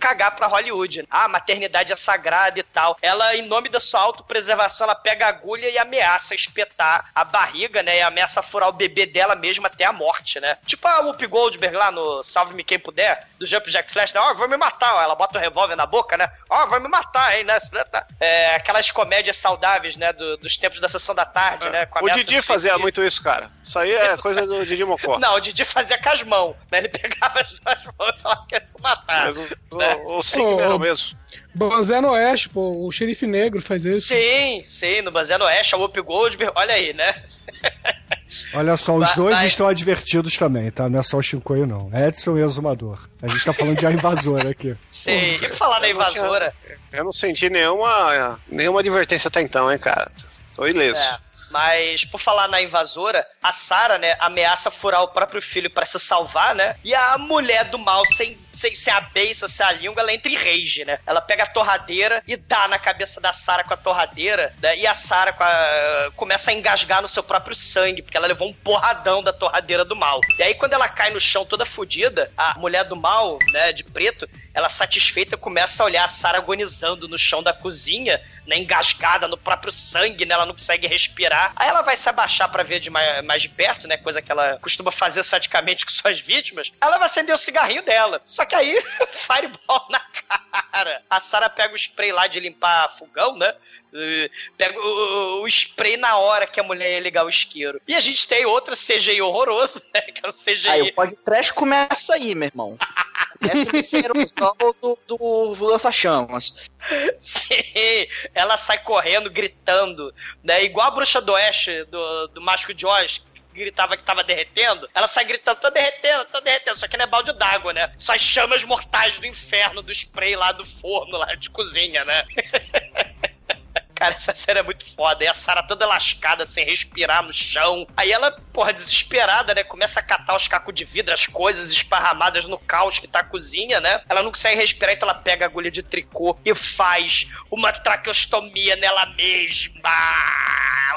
cagar pra Hollywood. Ah, a maternidade é sagrada e tal. Ela, em nome da sua autopreservação, ela pega a agulha e ameaça espetar a barriga, né? E ameaça furar o bebê dela mesmo até a morte, né? Tipo a Whoopi Goldberg lá no Salve-me Quem Puder, do Jump Jack Flash, né? Ó, vai me matar, ó. Ela bota o revólver na boca, né? Ó, vai me matar, hein, né? É, aquelas comédias saudáveis, né? do- dos tempos da sessão da tarde, né? com O Didi fazia suicídio. muito isso, cara. Isso aí é coisa do Didi Mocó. Não, o Didi fazia com as mãos, né? Ele pegava as duas mãos e falava que ia se matar. Mas o, o, o signo era o mesmo. Banzé no Oeste, pô, o xerife negro faz isso. Sim, sim, no Banzé no Oeste, a Whoopi Goldberg, olha aí, né? Olha só, os dois vai- estão advertidos também, tá? Não é só o Shinkoio, não. Edson e Exumador. A gente tá falando de a invasora aqui. Sim, e falar tinha- invasora, Eu não senti nenhuma, nenhuma advertência até então, hein, cara. Tô ileso. É, mas por falar na invasora, a Sarah, né, ameaça furar o próprio filho pra se salvar, né? E a mulher do mal, sem, sem, sem a beiça, sem a língua, ela entra em rage, né? Ela pega a torradeira e dá na cabeça da Sarah com a torradeira, né? E a Sarah com a- começa a engasgar no seu próprio sangue, porque ela levou um porradão da torradeira do mal. E aí, quando ela cai no chão toda fodida, a mulher do mal, né, de preto, ela satisfeita começa a olhar a Sarah agonizando no chão da cozinha, né, engasgada no próprio sangue, né, ela não consegue respirar. Aí ela vai se abaixar pra ver de mais, mais de perto, né, coisa que ela costuma fazer sadicamente com suas vítimas. Ela vai acender o cigarrinho dela. Só que aí, fireball na cara. A Sarah pega o spray lá de limpar fogão, né? Eh, Pega o, o spray na hora que a mulher ia ligar o isqueiro. E a gente tem outro CGI horroroso, né? Que é o CGI. Aí o podcast começa aí, meu irmão. Essa terceira opção do, do lança-chamas. Sim, ela sai correndo, gritando, né? Igual a bruxa do Oeste, do, do Mágico de Oz, que gritava que tava derretendo. Ela sai gritando, tô derretendo, tô derretendo. Só que não é balde d'água, né? Só as chamas mortais do inferno, do spray lá do forno, lá de cozinha, né? Cara, essa cena é muito foda. E a Sarah toda lascada, sem respirar no chão. Aí ela, porra, desesperada, né? Começa a catar os cacos de vidro, as coisas esparramadas no caos que tá a cozinha, né? Ela não consegue respirar, então ela pega a agulha de tricô e faz uma traqueostomia nela mesma.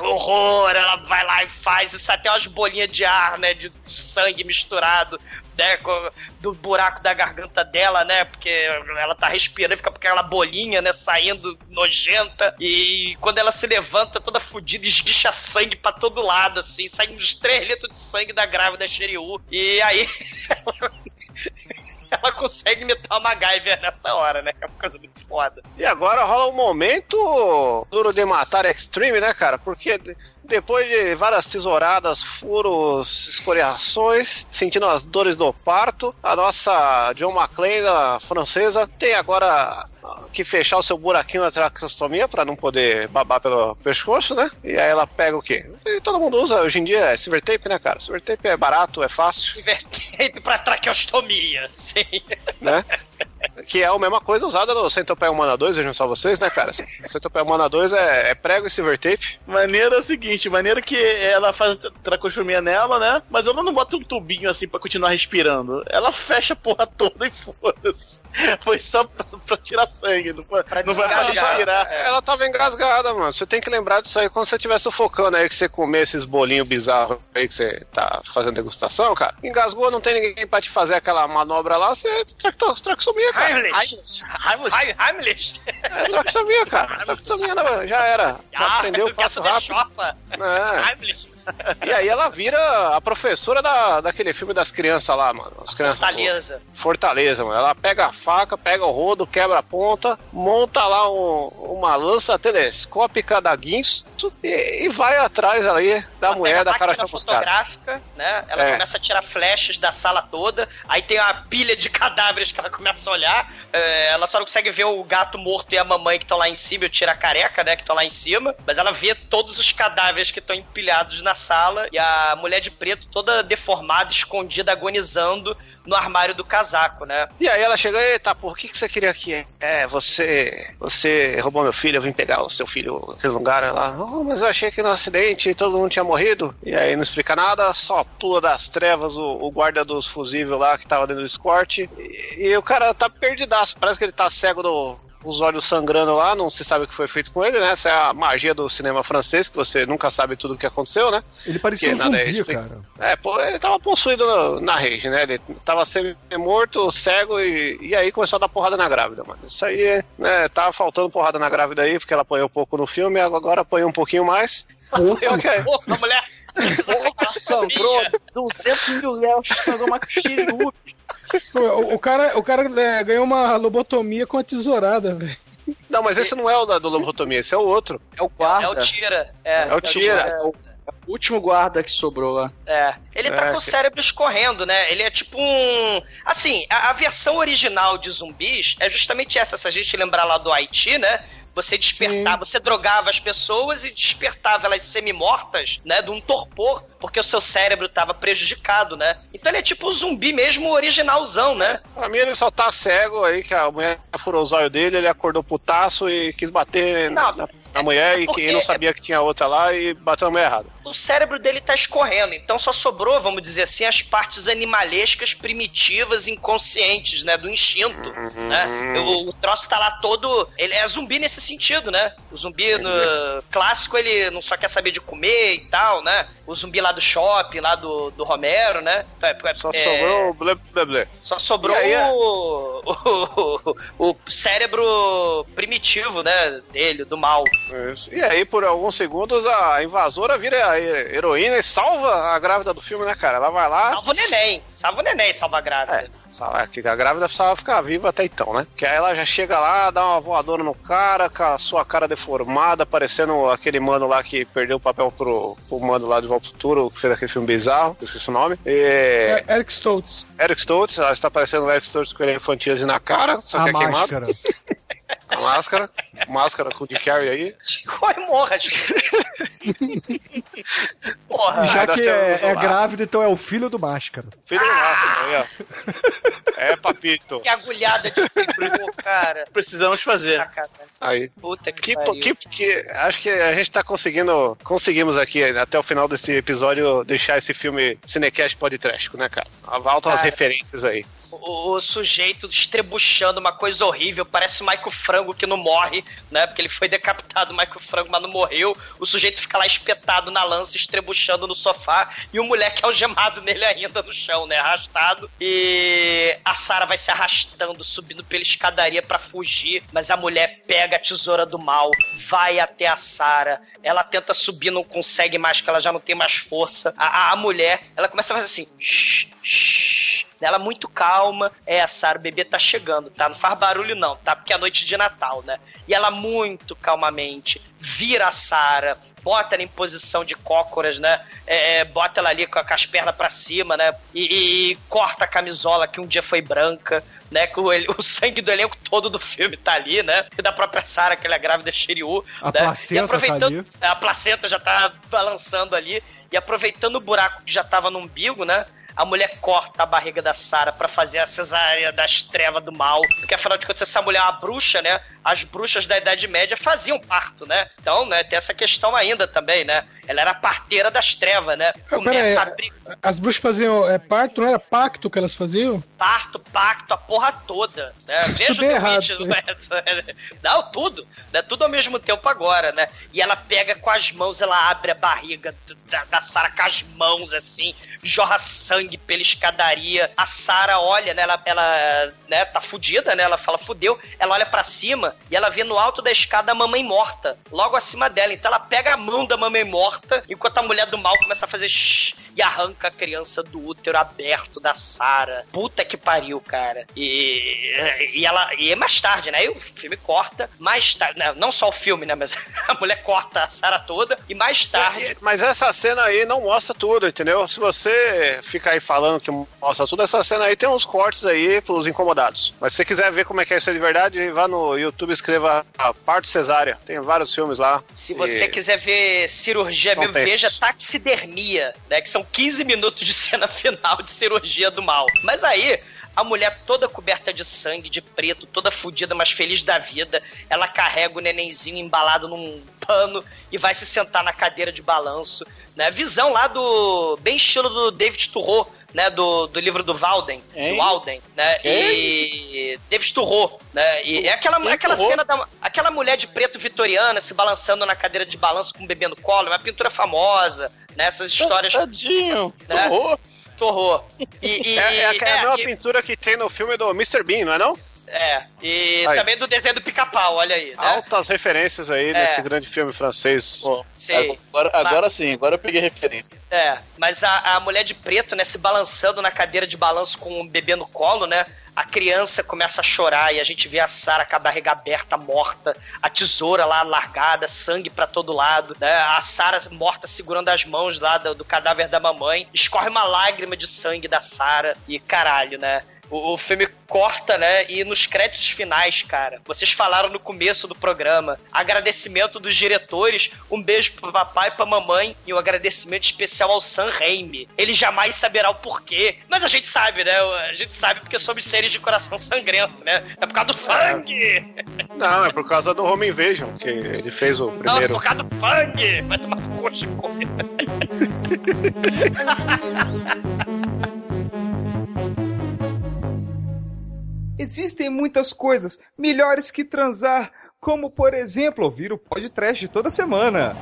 Horror! Ela vai lá e faz. Isso até umas bolinhas de ar, né? De sangue misturado né, do buraco da garganta dela, né? Porque ela tá respirando, fica com aquela bolinha, né, saindo nojenta. E quando ela se levanta toda fodida, esguicha sangue pra todo lado, assim, sai uns 3 litros de sangue da grávida Shiryu. E aí ela consegue imitar uma MacGyver nessa hora, né? É uma coisa muito foda. E agora rola um momento duro de matar extreme, né, cara? Porque depois de várias tesouradas, furos, escoriações, sentindo as dores do parto, a nossa John McClane, a francesa, tem agora ah, que fechar o seu buraquinho na traqueostomia pra não poder babar pelo pescoço, né? E aí ela pega o quê? E todo mundo usa hoje em dia é silver tape, né, cara? Silver tape é barato, é fácil, Silver tape pra traqueostomia, sim. né? Que é a mesma coisa usada no Centopeia Humana 2, vejam só vocês, né, cara? Centopeia Humana 2 é, é prego e silver tape. Maneiro é o seguinte, maneiro que ela faz tracostomia nela, né? Mas ela não bota um tubinho assim pra continuar respirando. Ela fecha a porra toda e foda-se. Foi só pra, pra tirar sangue, não foi, Pra não vai pra respirar. Ela tava engasgada, mano. Você tem que lembrar disso aí quando você estiver sufocando aí, que você comer esses bolinhos bizarros aí que você tá fazendo degustação, cara. Engasgou, não tem ninguém pra te fazer aquela manobra lá, você tracto- traxomia, cara. Heimlich. Heimlich. Heimlich. É traxomia, cara. Traxomia não, já era. Já Ah, aprendeu o fácil gato rápido. É. Heimlich. E aí ela vira a professora da, daquele filme das crianças lá, mano. As crianças. Fortaleza. Fortaleza, mano. Ela pega a faca, pega o rodo, quebra a ponta, monta lá um- uma lança telescópica da Guinso e, e vai atrás ali da mulher da cara fotográfica, né? Ela É. começa a tirar flashes da sala toda. Aí tem uma pilha de cadáveres que ela começa a olhar. É, ela só não consegue ver o gato morto e a mamãe que estão lá em cima, e o tira careca, né? Que estão lá em cima. Mas ela vê todos os cadáveres que estão empilhados na sala. E a mulher de preto toda deformada, escondida, agonizando no armário do casaco, né? E aí ela chega, eita, por que, que você queria aqui? É, você. Você roubou meu filho, eu vim pegar o seu filho naquele lugar. Ela, oh, mas eu achei que no acidente todo mundo tinha morrido. E aí não explica nada, só pula das trevas o, o guarda dos fusíveis lá que tava dentro do escort. E, e o cara tá perdidaço, parece que ele tá cego do. Os olhos sangrando lá, não se sabe o que foi feito com ele, né? Essa é a magia do cinema francês, que você nunca sabe tudo o que aconteceu, né? Ele parecia um é zumbi, explica- cara. É, pô, ele tava possuído na, na rede, né? Ele tava semi-morto, cego e, e aí começou a dar porrada na grávida, mano. Isso aí, né? Tava faltando porrada na grávida aí, porque ela apanhou pouco no filme, agora apanhou um pouquinho mais. Só que- Pô, a mulher. Sangrou 200 mil léus, sangrou uma Shiryu. O, o cara, o cara é, ganhou uma lobotomia com a tesourada, velho. Não, mas esse não é o da do lobotomia, esse é o outro. É o guarda. É o tira. É, É o tira. É o último guarda que sobrou lá. É. Ele tá É, com o cérebro escorrendo, né? Ele é tipo um. Assim, a, a versão original de zumbis é justamente essa. Se a gente lembrar lá do Haiti, né? Você despertava, você drogava as pessoas e despertava elas semi-mortas, né? De um torpor, porque o seu cérebro tava prejudicado, né? Então ele é tipo o zumbi mesmo originalzão, né? Pra mim ele só tá cego aí, que a mulher furou os olhos dele, ele acordou putaço e quis bater Não, na, na mulher e porque- que não sabia que tinha outra lá e bateu na mulher errada. O cérebro dele tá escorrendo, então só sobrou, vamos dizer assim, as partes animalescas, primitivas, inconscientes, né, do instinto, né? O, o troço tá lá todo, ele é zumbi nesse sentido, né? O zumbi no clássico, ele não só quer saber de comer e tal, né? O zumbi lá do shopping, lá do, do Romero, né? É, Só é, sobrou o blé blé blé. Só sobrou aí, é- o, o, o cérebro primitivo, né, dele, do mal. Isso. E aí, por alguns segundos, a invasora vira a heroína e salva a grávida do filme, né, cara? Ela vai lá. Salva o neném, salva o neném, salva a grávida. É, que a grávida precisava ficar viva até então, né? Que aí ela já chega lá, dá uma voadora no cara, com a sua cara deformada, parecendo aquele mano lá que perdeu o papel pro, pro mano lá de Volta ao Futuro, que fez aquele filme bizarro, esqueci o nome. E... É, Eric Stoltz. Eric Stoltz, ela está parecendo o Eric Stoltz com ele infantil na cara, só que A é queimado. máscara. A máscara. Máscara com o de Carrey aí. Corre, morra, gente. Porra. Já que é, é lá. grávida, então é o filho do máscara. Filho do máscara aí, ó. É, papito. Que agulhada de fibro, cara. Precisamos fazer. Sacanagem. Aí. Puta que, Que, pariu. que, que- acho que a gente tá conseguindo. Conseguimos aqui, até o final desse episódio, deixar esse filme Cinecast Podtrástico, né, cara? Altas Cara. referências aí. O, o sujeito estrebuchando uma coisa horrível, parece o Michael Frango que não morre, né? Porque ele foi decapitado, o Michael Frango, mas não morreu. O sujeito fica lá espetado na lança, estrebuchando no sofá, e o moleque algemado nele ainda no chão, né? Arrastado. E a Sarah vai se arrastando, subindo pela escadaria pra fugir, mas a mulher pega a tesoura do mal, vai até a Sarah. Ela tenta subir, não consegue mais, que ela já não tem mais força. A, a- a mulher, ela começa a fazer assim. "Shh, shh". Ela muito calma. É, Sara, o bebê tá chegando, tá? Não faz barulho não, tá? Porque é noite de Natal, né? E ela muito calmamente vira a Sara, bota ela em posição de cócoras, né? É, é, bota ela ali com, com as pernas pra cima, né? E, e corta a camisola que um dia foi branca, né? Que o, o sangue do elenco todo do filme tá ali, né? E da própria Sara, que ela é grávida Shiryu. A né? placenta e aproveitando, tá ali. a placenta já tá balançando ali. E aproveitando o buraco que já tava no umbigo, né? A mulher corta a barriga da Sara pra fazer a cesárea das trevas do mal. Porque afinal de contas, essa mulher é uma bruxa, né? As bruxas da Idade Média faziam parto, né? Então, né, tem essa questão ainda também, né? Ela era parteira das trevas, né? Ah, Começa a peraí, abrir As bruxas faziam é, parto, não era pacto que elas faziam? parto, pacto, a porra toda, né? Veja o errado Witch, isso aí. né? Não, tudo, né? Tudo ao mesmo tempo agora, né? E ela pega com as mãos, ela abre a barriga da, da Sara com as mãos, assim, jorra sangue pela escadaria. A Sara olha, né? Ela, ela né, tá fudida, né? Ela fala, fudeu. Ela olha pra cima e ela vê no alto da escada a mamãe morta, logo acima dela. Então ela pega a mão da mamãe morta, enquanto a mulher do mal começa a fazer shh, e arranca a criança do útero aberto da Sara. Puta que pariu, cara. E, e ela e é mais tarde, né? Aí o filme corta, mais tarde, né, não só o filme, né, mas a mulher corta a Sara toda e mais tarde Mas essa cena aí não mostra tudo, entendeu? Se você ficar aí falando que mostra tudo, essa cena aí tem uns cortes aí pros incomodados. Mas se você quiser ver como é que é isso aí de verdade, vá no YouTube e escreva a parte cesárea. Tem vários filmes lá. Se você E- quiser ver cirurgia São mesmo, veja taxidermia, né? Que são 15 minutos de cena final de cirurgia do mal. Mas aí, a mulher toda coberta de sangue, de preto, toda fodida, mas feliz da vida, ela carrega o nenenzinho embalado num pano e vai se sentar na cadeira de balanço, né? Visão lá do... bem estilo do David Turro, né? Do, do livro do Walden, Hein? do Alden, né? E... David Turro, né? E é aquela, aquela cena da, aquela mulher de preto vitoriana se balançando na cadeira de balanço com um bebê no colo, é uma pintura famosa, né? Essas histórias. Tadinho. Né? Horror. Torror. E, e- É, é, a- é a é, mesma e- pintura que tem no filme do Mr. Bean, não é não? É, e Aí. também do desenho do pica-pau, olha aí, né? Altas referências aí É. desse grande filme francês. Pô, Sim. Agora, agora sim, agora eu peguei referência. É, mas a, a mulher de preto, né, se balançando na cadeira de balanço com o bebê no colo, né? A criança começa a chorar e a gente vê a Sara com a barriga aberta, morta, a tesoura lá largada, sangue pra todo lado, né? A Sara morta segurando as mãos lá do, do cadáver da mamãe, escorre uma lágrima de sangue da Sara e caralho, né? O, o filme corta, né? E nos créditos finais, cara, vocês falaram no começo do programa. Agradecimento dos diretores, um beijo pro papai e pra mamãe e um agradecimento especial ao Sam Raimi. Ele jamais saberá o porquê. Mas a gente sabe, né? A gente sabe porque somos seres de coração sangrento, né? É por causa do sangue! Não, é por causa do Home Invasion, que ele fez o Não, é primeiro. por causa do sangue! Vai tomar coxa com Existem muitas coisas melhores que transar, como por exemplo ouvir o podcast toda semana.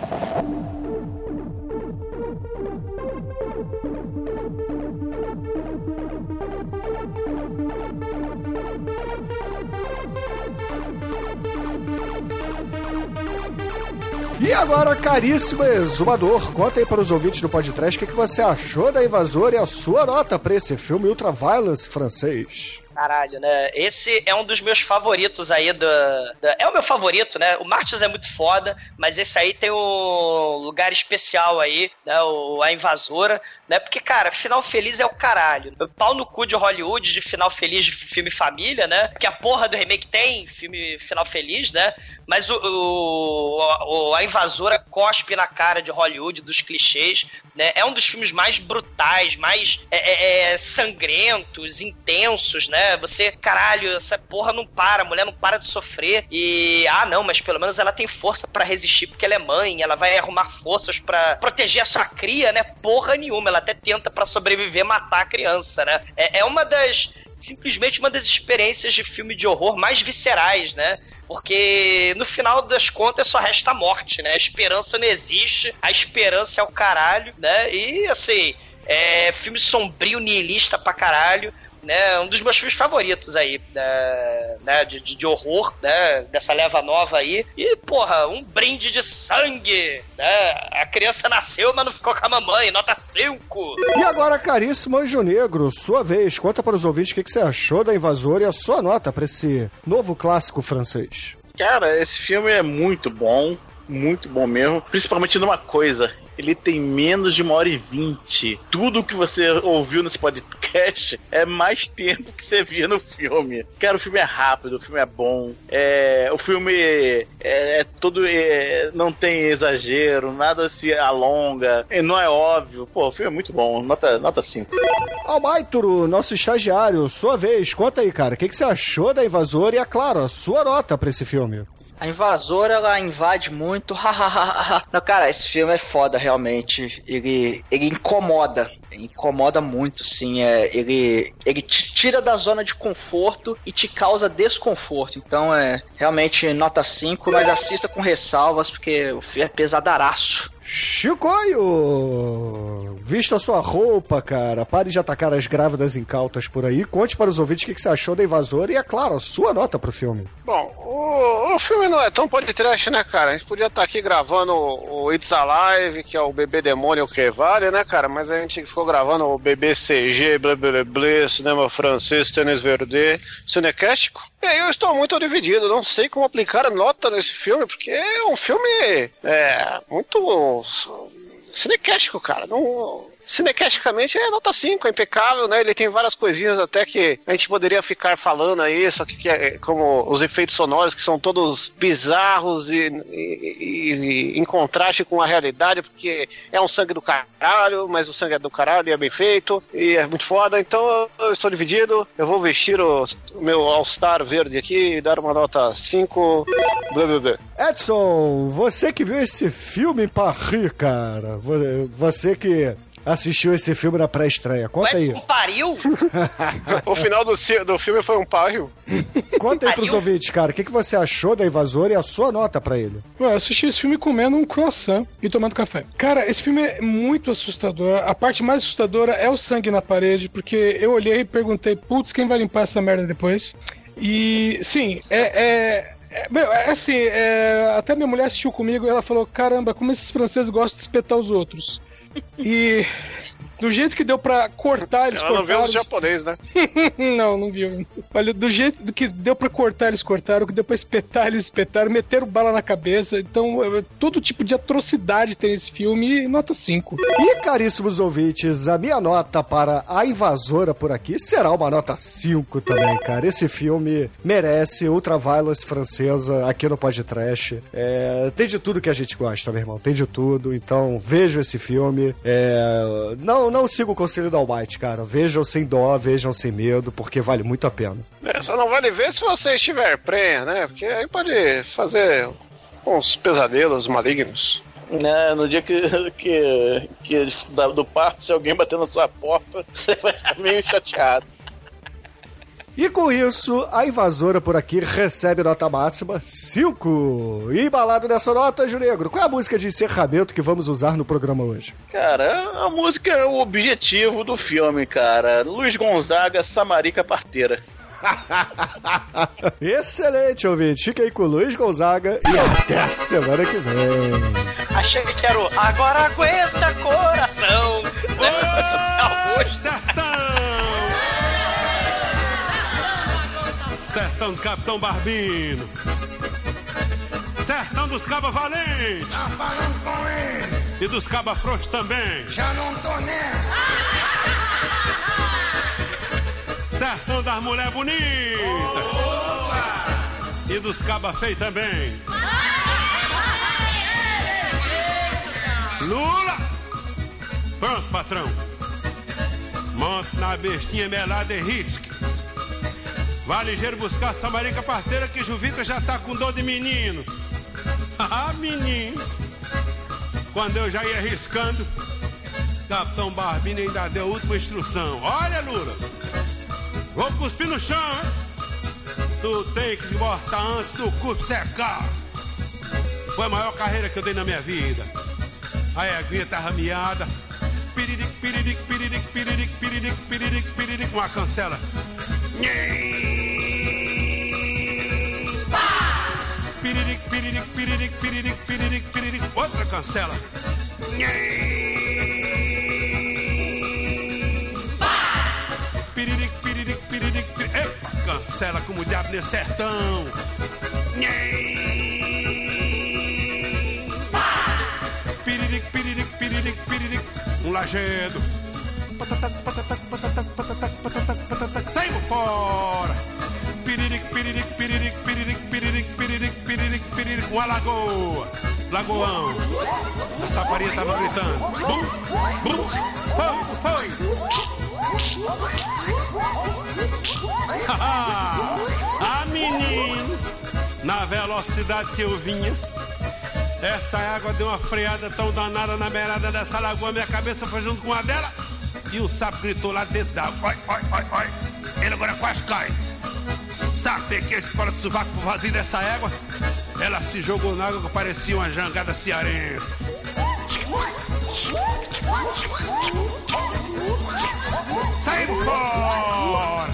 E agora, caríssimo exumador, conta aí para os ouvintes do podcast o que, você achou da Invasora e a sua nota para esse filme Ultraviolence francês. Caralho, né? Esse é um dos meus favoritos aí da, É o meu favorito, né? O Martins é muito foda, mas esse aí tem um lugar especial aí, né? O, a Invasora, né? Porque, cara, final feliz é o caralho. Pau no cu de Hollywood de final feliz de filme família, né? Porque a porra do remake tem filme final feliz, né? Mas o, o- a Invasora cospe na cara de Hollywood, dos clichês, né? É um dos filmes mais brutais, mais é, é, é, sangrentos, intensos, né? Você, caralho, essa porra não para, a mulher não para de sofrer e, ah, não, mas pelo menos ela tem força para resistir porque ela é mãe, ela vai arrumar forças para proteger a sua cria, né? Porra nenhuma, ela até tenta para sobreviver matar a criança, né? É, é uma das simplesmente uma das experiências de filme de horror mais viscerais, né? Porque no final das contas só resta a morte, né? A esperança não existe, a esperança é o caralho, né? E assim, é filme sombrio, nihilista pra caralho né, um dos meus filmes favoritos aí, né, né de, de, horror, né, dessa leva nova aí. E, porra, um brinde de sangue, né? A criança nasceu, mas não ficou com a mamãe, nota 5. E agora, caríssimo Anjo Negro, sua vez, conta para os ouvintes o que, que você achou da Invasora e a sua nota para esse novo clássico francês. Cara, esse filme é muito bom, muito bom mesmo, principalmente numa coisa ele tem menos de uma hora e vinte. Tudo que você ouviu nesse podcast é mais tempo que você via no filme. Cara, o filme é rápido, o filme é bom. É, o filme é, é todo. É, não tem exagero, nada se alonga, não é óbvio. Pô, o filme é muito bom. Nota 5. Nota cinco. Almaituro, nosso estagiário, sua vez, conta aí, cara. O que, que você achou da Invasora e, é claro, a sua nota pra esse filme? A invasora, ela invade muito. Não, cara, esse filme é foda, realmente. Ele, ele incomoda. Incomoda muito, sim. É, ele, ele te tira da zona de conforto e te causa desconforto. Então é realmente nota 5, mas assista com ressalvas, porque o filme é pesadaraço. Chicoio! Vista sua roupa, cara. Pare de atacar as grávidas incautas por aí. Conte para os ouvintes o que você achou da invasora e, é claro, a sua nota pro filme. Bom, o, o filme não é tão podcast, né, cara? A gente podia estar tá aqui gravando o It's Alive, que é o bebê demônio que vale, né, cara? Mas a gente ficou gravando o bebê CG, blá blá blá, cinema francês, tênis verde, cinecástico. E aí eu estou muito dividido, não sei como aplicar nota nesse filme, porque é um filme é, muito cinecástico, cara. Não, Cinecasticamente é nota 5, é impecável, né? Ele tem várias coisinhas até que a gente poderia ficar falando aí, só que, que é como os efeitos sonoros que são todos bizarros e, e, e, em contraste com a realidade, porque é um sangue do caralho, mas o sangue é do caralho e é bem feito e é muito foda. Então eu estou dividido, eu vou vestir o, o meu All-Star verde aqui e dar uma nota 5. Blá, blá, blá. Edson, você que viu esse filme Paris, cara, você que assistiu esse filme na pré-estreia. Conta aí. Um pariu? o final do, do filme foi um pariu. Conta aí pros ouvintes, cara. O que, que você achou da Invasora e a sua nota pra ele? Ué, eu assisti esse filme comendo um croissant e tomando café. Cara, esse filme é muito assustador. A parte mais assustadora é o sangue na parede, porque eu olhei e perguntei, putz, quem vai limpar essa merda depois? E, sim, é, é é, meu, é assim, é, até minha mulher assistiu comigo e ela falou: caramba, como esses franceses gostam de espetar os outros. E do jeito que deu pra cortar, eles Ela cortaram. não viu os japonês, né? não, não viu. Olha, do jeito que deu pra cortar, eles cortaram, que deu pra espetar, eles espetaram, meteram bala na cabeça. Então, é, todo tipo de atrocidade tem nesse filme e nota 5. E, caríssimos ouvintes, a minha nota para A Invasora por aqui será uma nota 5 também, cara. Esse filme merece Ultraviolence francesa aqui no podcast. É, tem de tudo que a gente gosta, meu irmão. Tem de tudo. Então, vejo esse filme. É, não não, não siga o conselho da Almighty, cara. Vejam sem dó, vejam sem medo, porque vale muito a pena. É, só não vale ver se você estiver prenha, né? Porque aí pode fazer uns pesadelos malignos. É, no dia que, que, que do parto, se alguém bater na sua porta, você vai ficar meio chateado. E com isso, a invasora por aqui recebe nota máxima 5. E embalado nessa nota, Juregro, qual é a música de encerramento que vamos usar no programa hoje? Cara, a música é o objetivo do filme, cara. Luiz Gonzaga, Samarica Parteira. Excelente, ouvinte. Fica aí com o Luiz Gonzaga e até a semana que vem. Achei que era o Agora Aguenta Coração. Sertão! Sertão Capitão Barbino. Sertão dos Cabas Valentes. Tá falando com ele. E dos Cabas Frouxos também. Já não tô nessa. Sertão das Mulher Bonitas. Boa. E dos Cabas Feios também. Lula! Pronto, patrão. Monte na bestinha melada e risque. Vá ligeiro buscar a samarica parteira que Juvita já tá com dor de menino. Ah, menino. Quando eu já ia arriscando, Capitão Barbino ainda deu a última instrução. Olha, Lula. Vou cuspir no chão, hein? Tu tem que botar antes do cu secar. Foi a maior carreira que eu dei na minha vida. A eguinha tá rameada. Piriric, piriric, piriric, piriric, piriric, piriric, piriric, uma cancela. Piriric, piriric, piriric, piriric, piriric, piriric, outra cancela. Piriric, piriric, piriric, piriric. Epa, cancela como o diabo nesse sertão. Piriric, piriric, piriric, piriric. Um lajedo. Patatac, patatac, patatac, patatac, patatac, patatac. Saímos fora. Piriric, piriric, piriric, piriric, piriric, piriric, piriric, piriric. Uma lagoa. Lagoão. A saparia tava gritando. Bum, bum. Foi, foi. ah, menino, na velocidade que eu vinha, essa água deu uma freada tão danada na beirada dessa lagoa, minha cabeça foi junto com a dela e o sapo gritou lá dentro da água. Oi, oi, oi, oi. Ele agora quase cai. Sabe que esse fora de sovaco vazio dessa égua, ela se jogou na água que parecia uma jangada cearense. Saímos fora!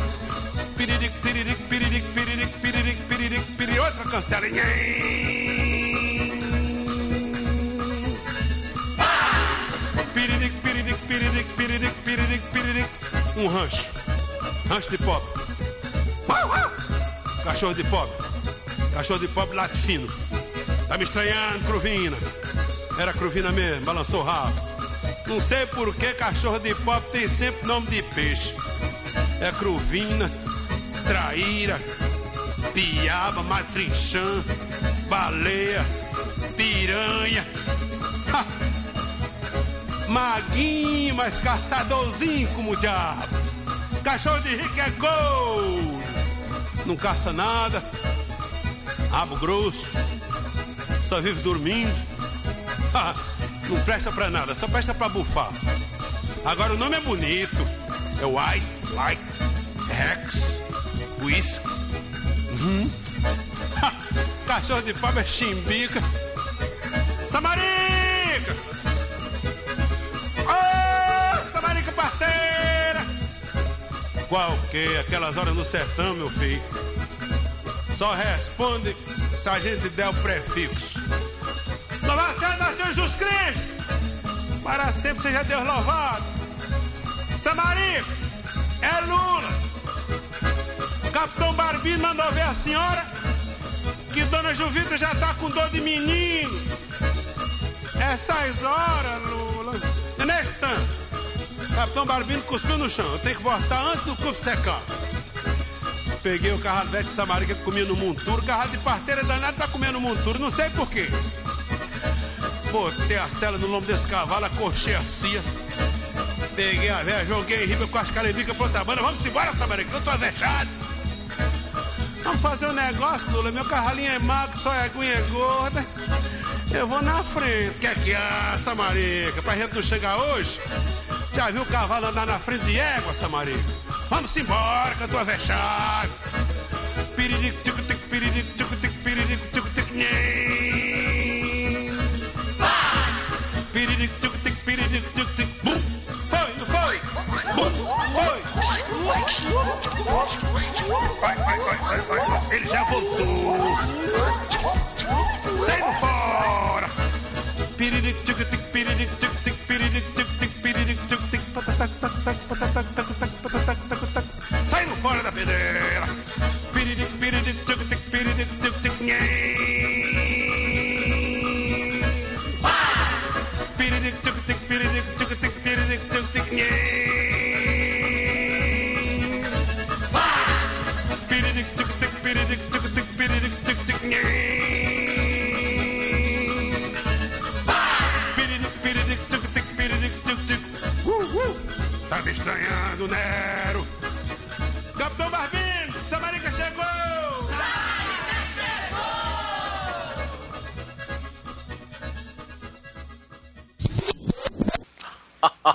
Piriric, piriric, piriric, piriric, piriric, piriric, piriric, outra cancela. Piriric, piriric, piriric, piriric, piriric, piriric. Um rancho. Rancho de pobre. Cachorro de pobre. Cachorro de pobre late fino. Tá me estranhando, Cruvina. Era Cruvina mesmo, balançou o rabo. Não sei por que cachorro de pobre tem sempre nome de peixe. É Cruvina, Traíra, Piaba, Matrinchã, Baleia, Piranha. Ha! Maguinho, mas caçadorzinho como diabo. Cachorro de rico é gol. Não caça nada. Rabo grosso. Só vive dormindo. Ha! Não presta pra nada, só presta pra bufar. Agora o nome é bonito. É White, Light, Rex, Whisky. Uhum. Cachorro de pobre é chimbica. Samarica! Qual que? Aquelas horas no sertão, meu filho. Só responde se a gente der o prefixo. Louvado seja nosso Jesus Cristo! Para sempre seja Deus louvado! Samarica! É Lula! Capitão Barbino mandou ver a senhora que Dona Juvita já tá com dor de menino. Essas horas, Lula. Tanto, Capitão Barbino cuspiu no chão. Eu tenho que voltar antes do corpo secar. Peguei o carro de Samarica que comia no monturo. Carro de parteira danado tá comendo monturo. Não sei porquê. Botei a cela no lombo desse cavalo, acorchei a cia. Peguei a velha, joguei em riba com as calembicas pra outra banda. Vamos embora, Samarica, eu tô avexado. Vamos fazer um negócio, Lula. Meu carralinho é magro, só é aguinha é gorda. Eu vou na frente. Quer que é, Samarica? Pra gente não chegar hoje? Já viu o cavalo andar na frente de égua, Samarica? Vamos embora, que eu tô avexado. Piriric, tic, tic, piriric, tic, tic, piriric, tic, tic, nhém. Piriric, tic, tic, piriric, tic, tic, bum. Foi, não foi? Bum, foi. Vai, vai, vai, vai, vai. Ele já voltou. Saindo fora. Piriric, tic, tic, piriric, tic, Saindo fora da pedreira.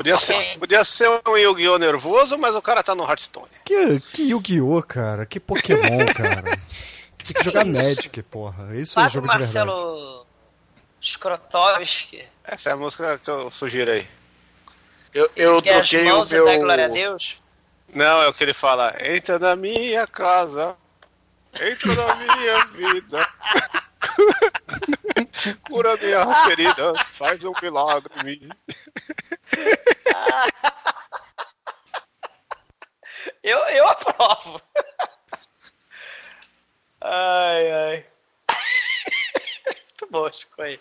Podia ser, podia ser um Yu-Gi-Oh! nervoso, mas o cara tá no Hearthstone. Que, que Yu-Gi-Oh, cara? Que Pokémon, cara? Tem que jogar Magic, porra. Isso é Faz o jogo de verdade. Marcelo Skrotovski. Essa é a música que eu sugiro aí. Eu, eu troquei o mãos meu. glória a Deus. Não, é o que ele fala. Entra na minha casa. Entra na minha vida. Cura minhas feridas. Faz um milagre em mim. Eu, eu aprovo. Ai, ai. Muito bom, Chico aí.